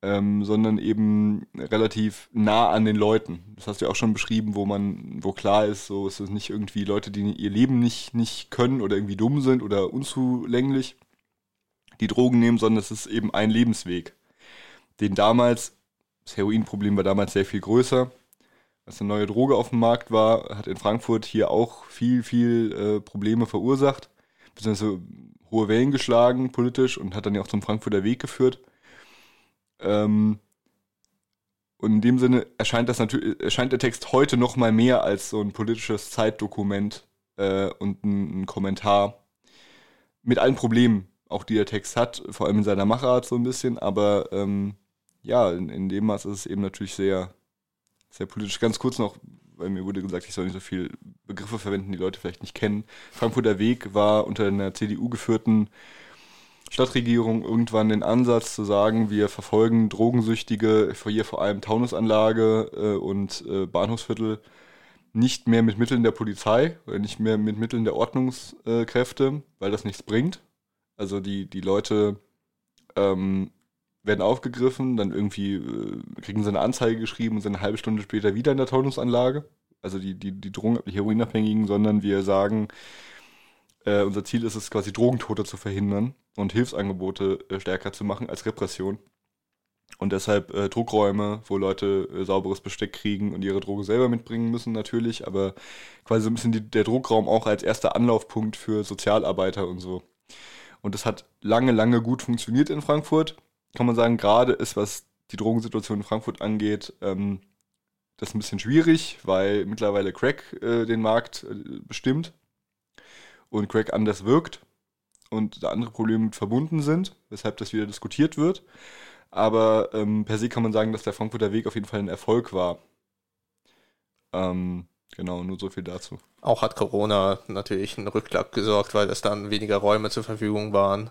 ähm, sondern eben relativ nah an den Leuten. Das hast du ja auch schon beschrieben, wo man, wo klar ist, so ist nicht irgendwie Leute, die ihr Leben nicht, nicht können oder irgendwie dumm sind oder unzulänglich, die Drogen nehmen, sondern es ist eben ein Lebensweg. Den damals, das Heroinproblem war damals sehr viel größer. Als eine neue Droge auf dem Markt war, hat in Frankfurt hier auch viel, viel äh, Probleme verursacht, beziehungsweise hohe Wellen geschlagen politisch und hat dann ja auch zum Frankfurter Weg geführt. Ähm, und in dem Sinne erscheint das natürlich, erscheint der Text heute noch mal mehr als so ein politisches Zeitdokument äh, und ein, ein, Kommentar mit allen Problemen, auch die der Text hat, vor allem in seiner Machart so ein bisschen, aber ähm, ja, in, in, dem Maß ist es eben natürlich sehr, sehr politisch. Ganz kurz noch, weil mir wurde gesagt, ich soll nicht so viel Begriffe verwenden, die Leute vielleicht nicht kennen. Frankfurter Weg war unter einer CDU geführten Stadtregierung irgendwann den Ansatz zu sagen, wir verfolgen Drogensüchtige, hier vor allem Taunusanlage äh, und äh, Bahnhofsviertel, nicht mehr mit Mitteln der Polizei oder nicht mehr mit Mitteln der Ordnungskräfte, weil das nichts bringt. Also die, die Leute ähm, werden aufgegriffen, dann irgendwie äh, kriegen sie eine Anzeige geschrieben und sind eine halbe Stunde später wieder in der Taunusanlage. Also die, die, die Drogen, die Heroinabhängigen, sondern wir sagen, äh, unser Ziel ist es quasi Drogentote zu verhindern und Hilfsangebote äh, stärker zu machen als Repression. Und deshalb äh, Druckräume, wo Leute äh, sauberes Besteck kriegen und ihre Droge selber mitbringen müssen natürlich, aber quasi so ein bisschen die, der Druckraum auch als erster Anlaufpunkt für Sozialarbeiter und so. Und das hat lange, lange gut funktioniert in Frankfurt. Kann man sagen, gerade ist, was die Drogensituation in Frankfurt angeht, ähm, das ein bisschen schwierig, weil mittlerweile Crack äh, den Markt äh, bestimmt und Crack anders wirkt und da andere Probleme mit verbunden sind, weshalb das wieder diskutiert wird. Aber ähm, per se kann man sagen, dass der Frankfurter Weg auf jeden Fall ein Erfolg war. Ähm, genau, nur so viel dazu. Auch hat Corona natürlich einen Rückschlag gesorgt, weil es dann weniger Räume zur Verfügung waren.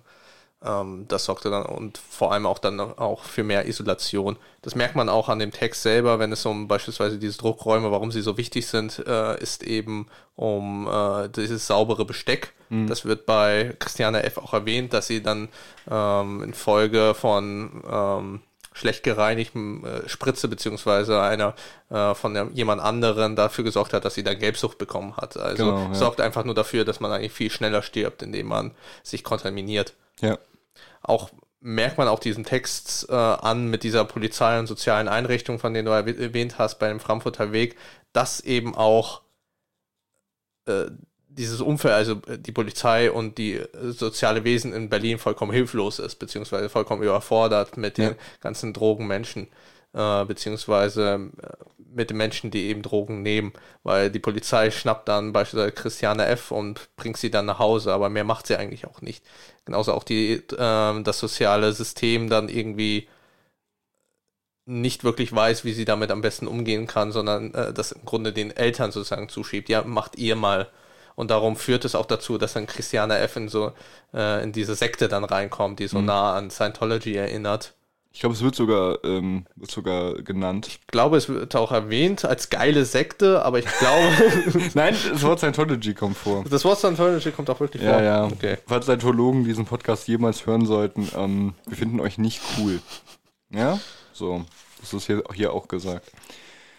Ähm, das sorgte dann und vor allem auch dann auch für mehr Isolation. Das merkt man auch an dem Text selber, wenn es um beispielsweise diese Druckräume, warum sie so wichtig sind, äh, ist eben um äh, dieses saubere Besteck. Mhm. Das wird bei Christiane F. auch erwähnt, dass sie dann ähm, in Folge von ähm, schlecht gereinigten äh, Spritze beziehungsweise einer äh, von der, jemand anderen dafür gesorgt hat, dass sie dann Gelbsucht bekommen hat. Also genau, ja. sorgt einfach nur dafür, dass man eigentlich viel schneller stirbt, indem man sich kontaminiert. Ja. Auch merkt man auch diesen Text äh, an mit dieser Polizei und sozialen Einrichtung, von denen du erwähnt hast, bei dem Frankfurter Weg, dass eben auch äh, dieses Umfeld, also die Polizei und die soziale Wesen in Berlin vollkommen hilflos ist, beziehungsweise vollkommen überfordert mit ja. den ganzen Drogenmenschen, äh, beziehungsweise äh, mit den Menschen, die eben Drogen nehmen, weil die Polizei schnappt dann beispielsweise Christiane F. und bringt sie dann nach Hause, aber mehr macht sie eigentlich auch nicht. Genauso auch die, äh, das soziale System dann irgendwie nicht wirklich weiß, wie sie damit am besten umgehen kann, sondern äh, das im Grunde den Eltern sozusagen zuschiebt. Ja, macht ihr mal. Und darum führt es auch dazu, dass dann Christiane F. in so äh, in diese Sekte dann reinkommt, die so mhm. nah an Scientology erinnert. Ich glaube, es wird sogar, ähm, wird sogar genannt. Ich glaube, es wird auch erwähnt als geile Sekte, aber ich glaube. Nein, das Wort Scientology kommt vor. Das Wort Scientology kommt auch wirklich ja, vor. Ja, ja. Okay. Falls Scientologen diesen Podcast jemals hören sollten, ähm, wir finden euch nicht cool. Ja? So. Das ist hier, hier auch gesagt.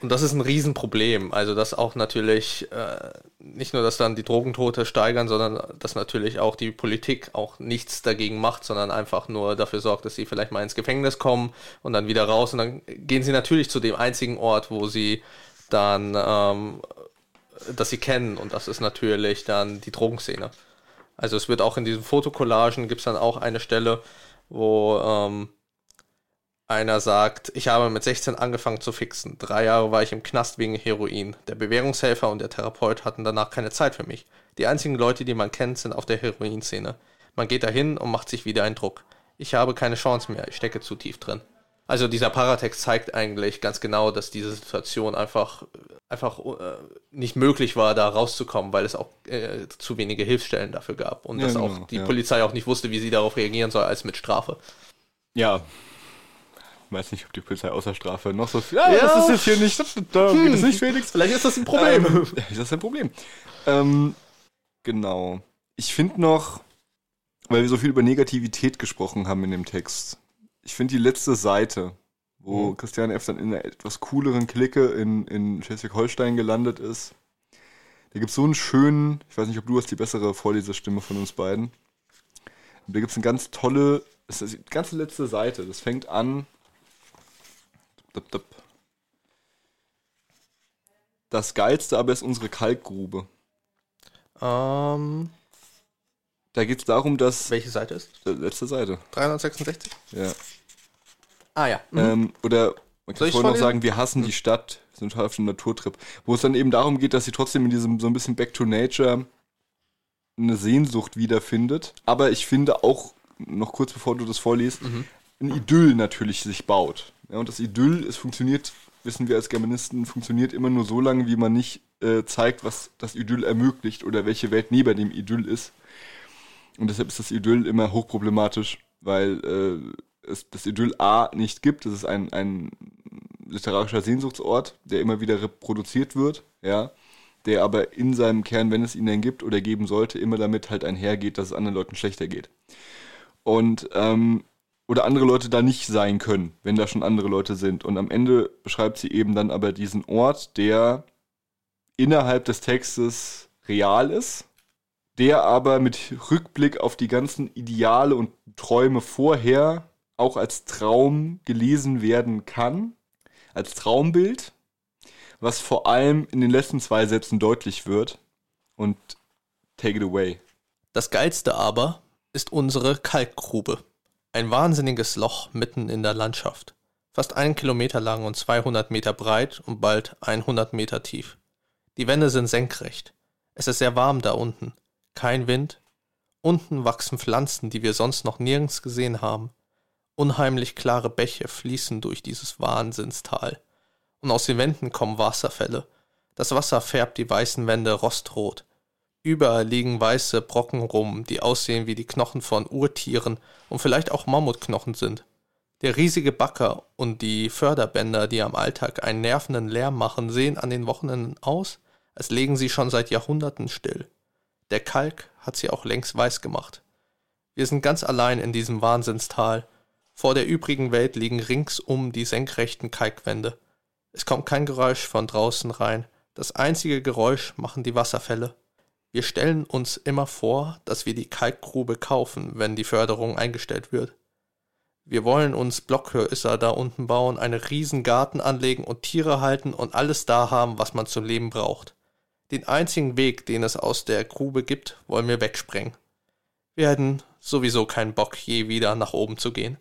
Und das ist ein Riesenproblem. Also, dass auch natürlich äh, nicht nur, dass dann die Drogentote steigern, sondern dass natürlich auch die Politik auch nichts dagegen macht, sondern einfach nur dafür sorgt, dass sie vielleicht mal ins Gefängnis kommen und dann wieder raus. Und dann gehen sie natürlich zu dem einzigen Ort, wo sie dann, ähm, dass sie kennen. Und das ist natürlich dann die Drogenszene. Also, es wird auch in diesen Fotokollagen, gibt es dann auch eine Stelle, wo. Ähm, einer sagt, ich habe mit 16 angefangen zu fixen. Drei Jahre war ich im Knast wegen Heroin. Der Bewährungshelfer und der Therapeut hatten danach keine Zeit für mich. Die einzigen Leute, die man kennt, sind auf der Heroinszene. Man geht dahin und macht sich wieder einen Druck. Ich habe keine Chance mehr, ich stecke zu tief drin. Also dieser Paratext zeigt eigentlich ganz genau, dass diese Situation einfach, einfach äh, nicht möglich war, da rauszukommen, weil es auch äh, zu wenige Hilfsstellen dafür gab und ja, dass auch genau, die ja. Polizei auch nicht wusste, wie sie darauf reagieren soll, als mit Strafe. Ja, weiß nicht, ob die Polizei außer Strafe noch so viel. Ah, ja, das ist jetzt hier nicht. Da geht es nicht, Felix. Vielleicht ist das ein Problem. Ähm, ist das ein Problem? Ähm, genau. Ich finde noch, weil wir so viel über Negativität gesprochen haben in dem Text, ich finde die letzte Seite, wo mhm. Christian F. dann in einer etwas cooleren Clique in, in Schleswig-Holstein gelandet ist. Da gibt es so einen schönen, ich weiß nicht, ob du hast die bessere Vorlesestimme von uns beiden. Da gibt es eine ganz tolle, das ist die ganze letzte Seite. Das fängt an das Geilste aber ist unsere Kalkgrube. Ähm. Da geht es darum, dass. Welche Seite ist? Äh, letzte Seite. 366? Ja. Ah ja. Mhm. Ähm, oder man kann vorher noch sagen, wir hassen mhm. die Stadt, sind auf einem Naturtrip. Wo es dann eben darum geht, dass sie trotzdem in diesem so ein bisschen Back to Nature eine Sehnsucht wiederfindet. Aber ich finde auch, noch kurz bevor du das vorliest, mhm. ein Idyll natürlich sich baut. Ja, und das Idyll, es funktioniert, wissen wir als Germanisten, funktioniert immer nur so lange, wie man nicht äh, zeigt, was das Idyll ermöglicht oder welche Welt neben dem Idyll ist. Und deshalb ist das Idyll immer hochproblematisch, weil äh, es das Idyll A nicht gibt. Es ist ein, ein literarischer Sehnsuchtsort, der immer wieder reproduziert wird, ja, der aber in seinem Kern, wenn es ihn denn gibt oder geben sollte, immer damit halt einhergeht, dass es anderen Leuten schlechter geht. Und ähm, oder andere Leute da nicht sein können, wenn da schon andere Leute sind. Und am Ende beschreibt sie eben dann aber diesen Ort, der innerhalb des Textes real ist, der aber mit Rückblick auf die ganzen Ideale und Träume vorher auch als Traum gelesen werden kann, als Traumbild, was vor allem in den letzten zwei Sätzen deutlich wird. Und take it away. Das Geilste aber ist unsere Kalkgrube. Ein wahnsinniges Loch mitten in der Landschaft, fast einen Kilometer lang und 200 Meter breit und bald 100 Meter tief. Die Wände sind senkrecht. Es ist sehr warm da unten. Kein Wind. Unten wachsen Pflanzen, die wir sonst noch nirgends gesehen haben. Unheimlich klare Bäche fließen durch dieses Wahnsinnstal. Und aus den Wänden kommen Wasserfälle. Das Wasser färbt die weißen Wände rostrot. Überall liegen weiße Brocken rum, die aussehen wie die Knochen von Urtieren und vielleicht auch Mammutknochen sind. Der riesige Backer und die Förderbänder, die am Alltag einen nervenden Lärm machen, sehen an den Wochenenden aus, als legen sie schon seit Jahrhunderten still. Der Kalk hat sie auch längst weiß gemacht. Wir sind ganz allein in diesem Wahnsinnstal. Vor der übrigen Welt liegen ringsum die senkrechten Kalkwände. Es kommt kein Geräusch von draußen rein. Das einzige Geräusch machen die Wasserfälle. Wir stellen uns immer vor, dass wir die Kalkgrube kaufen, wenn die Förderung eingestellt wird. Wir wollen uns Blockhäuser da unten bauen, einen riesen Garten anlegen und Tiere halten und alles da haben, was man zum Leben braucht. Den einzigen Weg, den es aus der Grube gibt, wollen wir wegsprengen. Wir hätten sowieso keinen Bock, je wieder nach oben zu gehen.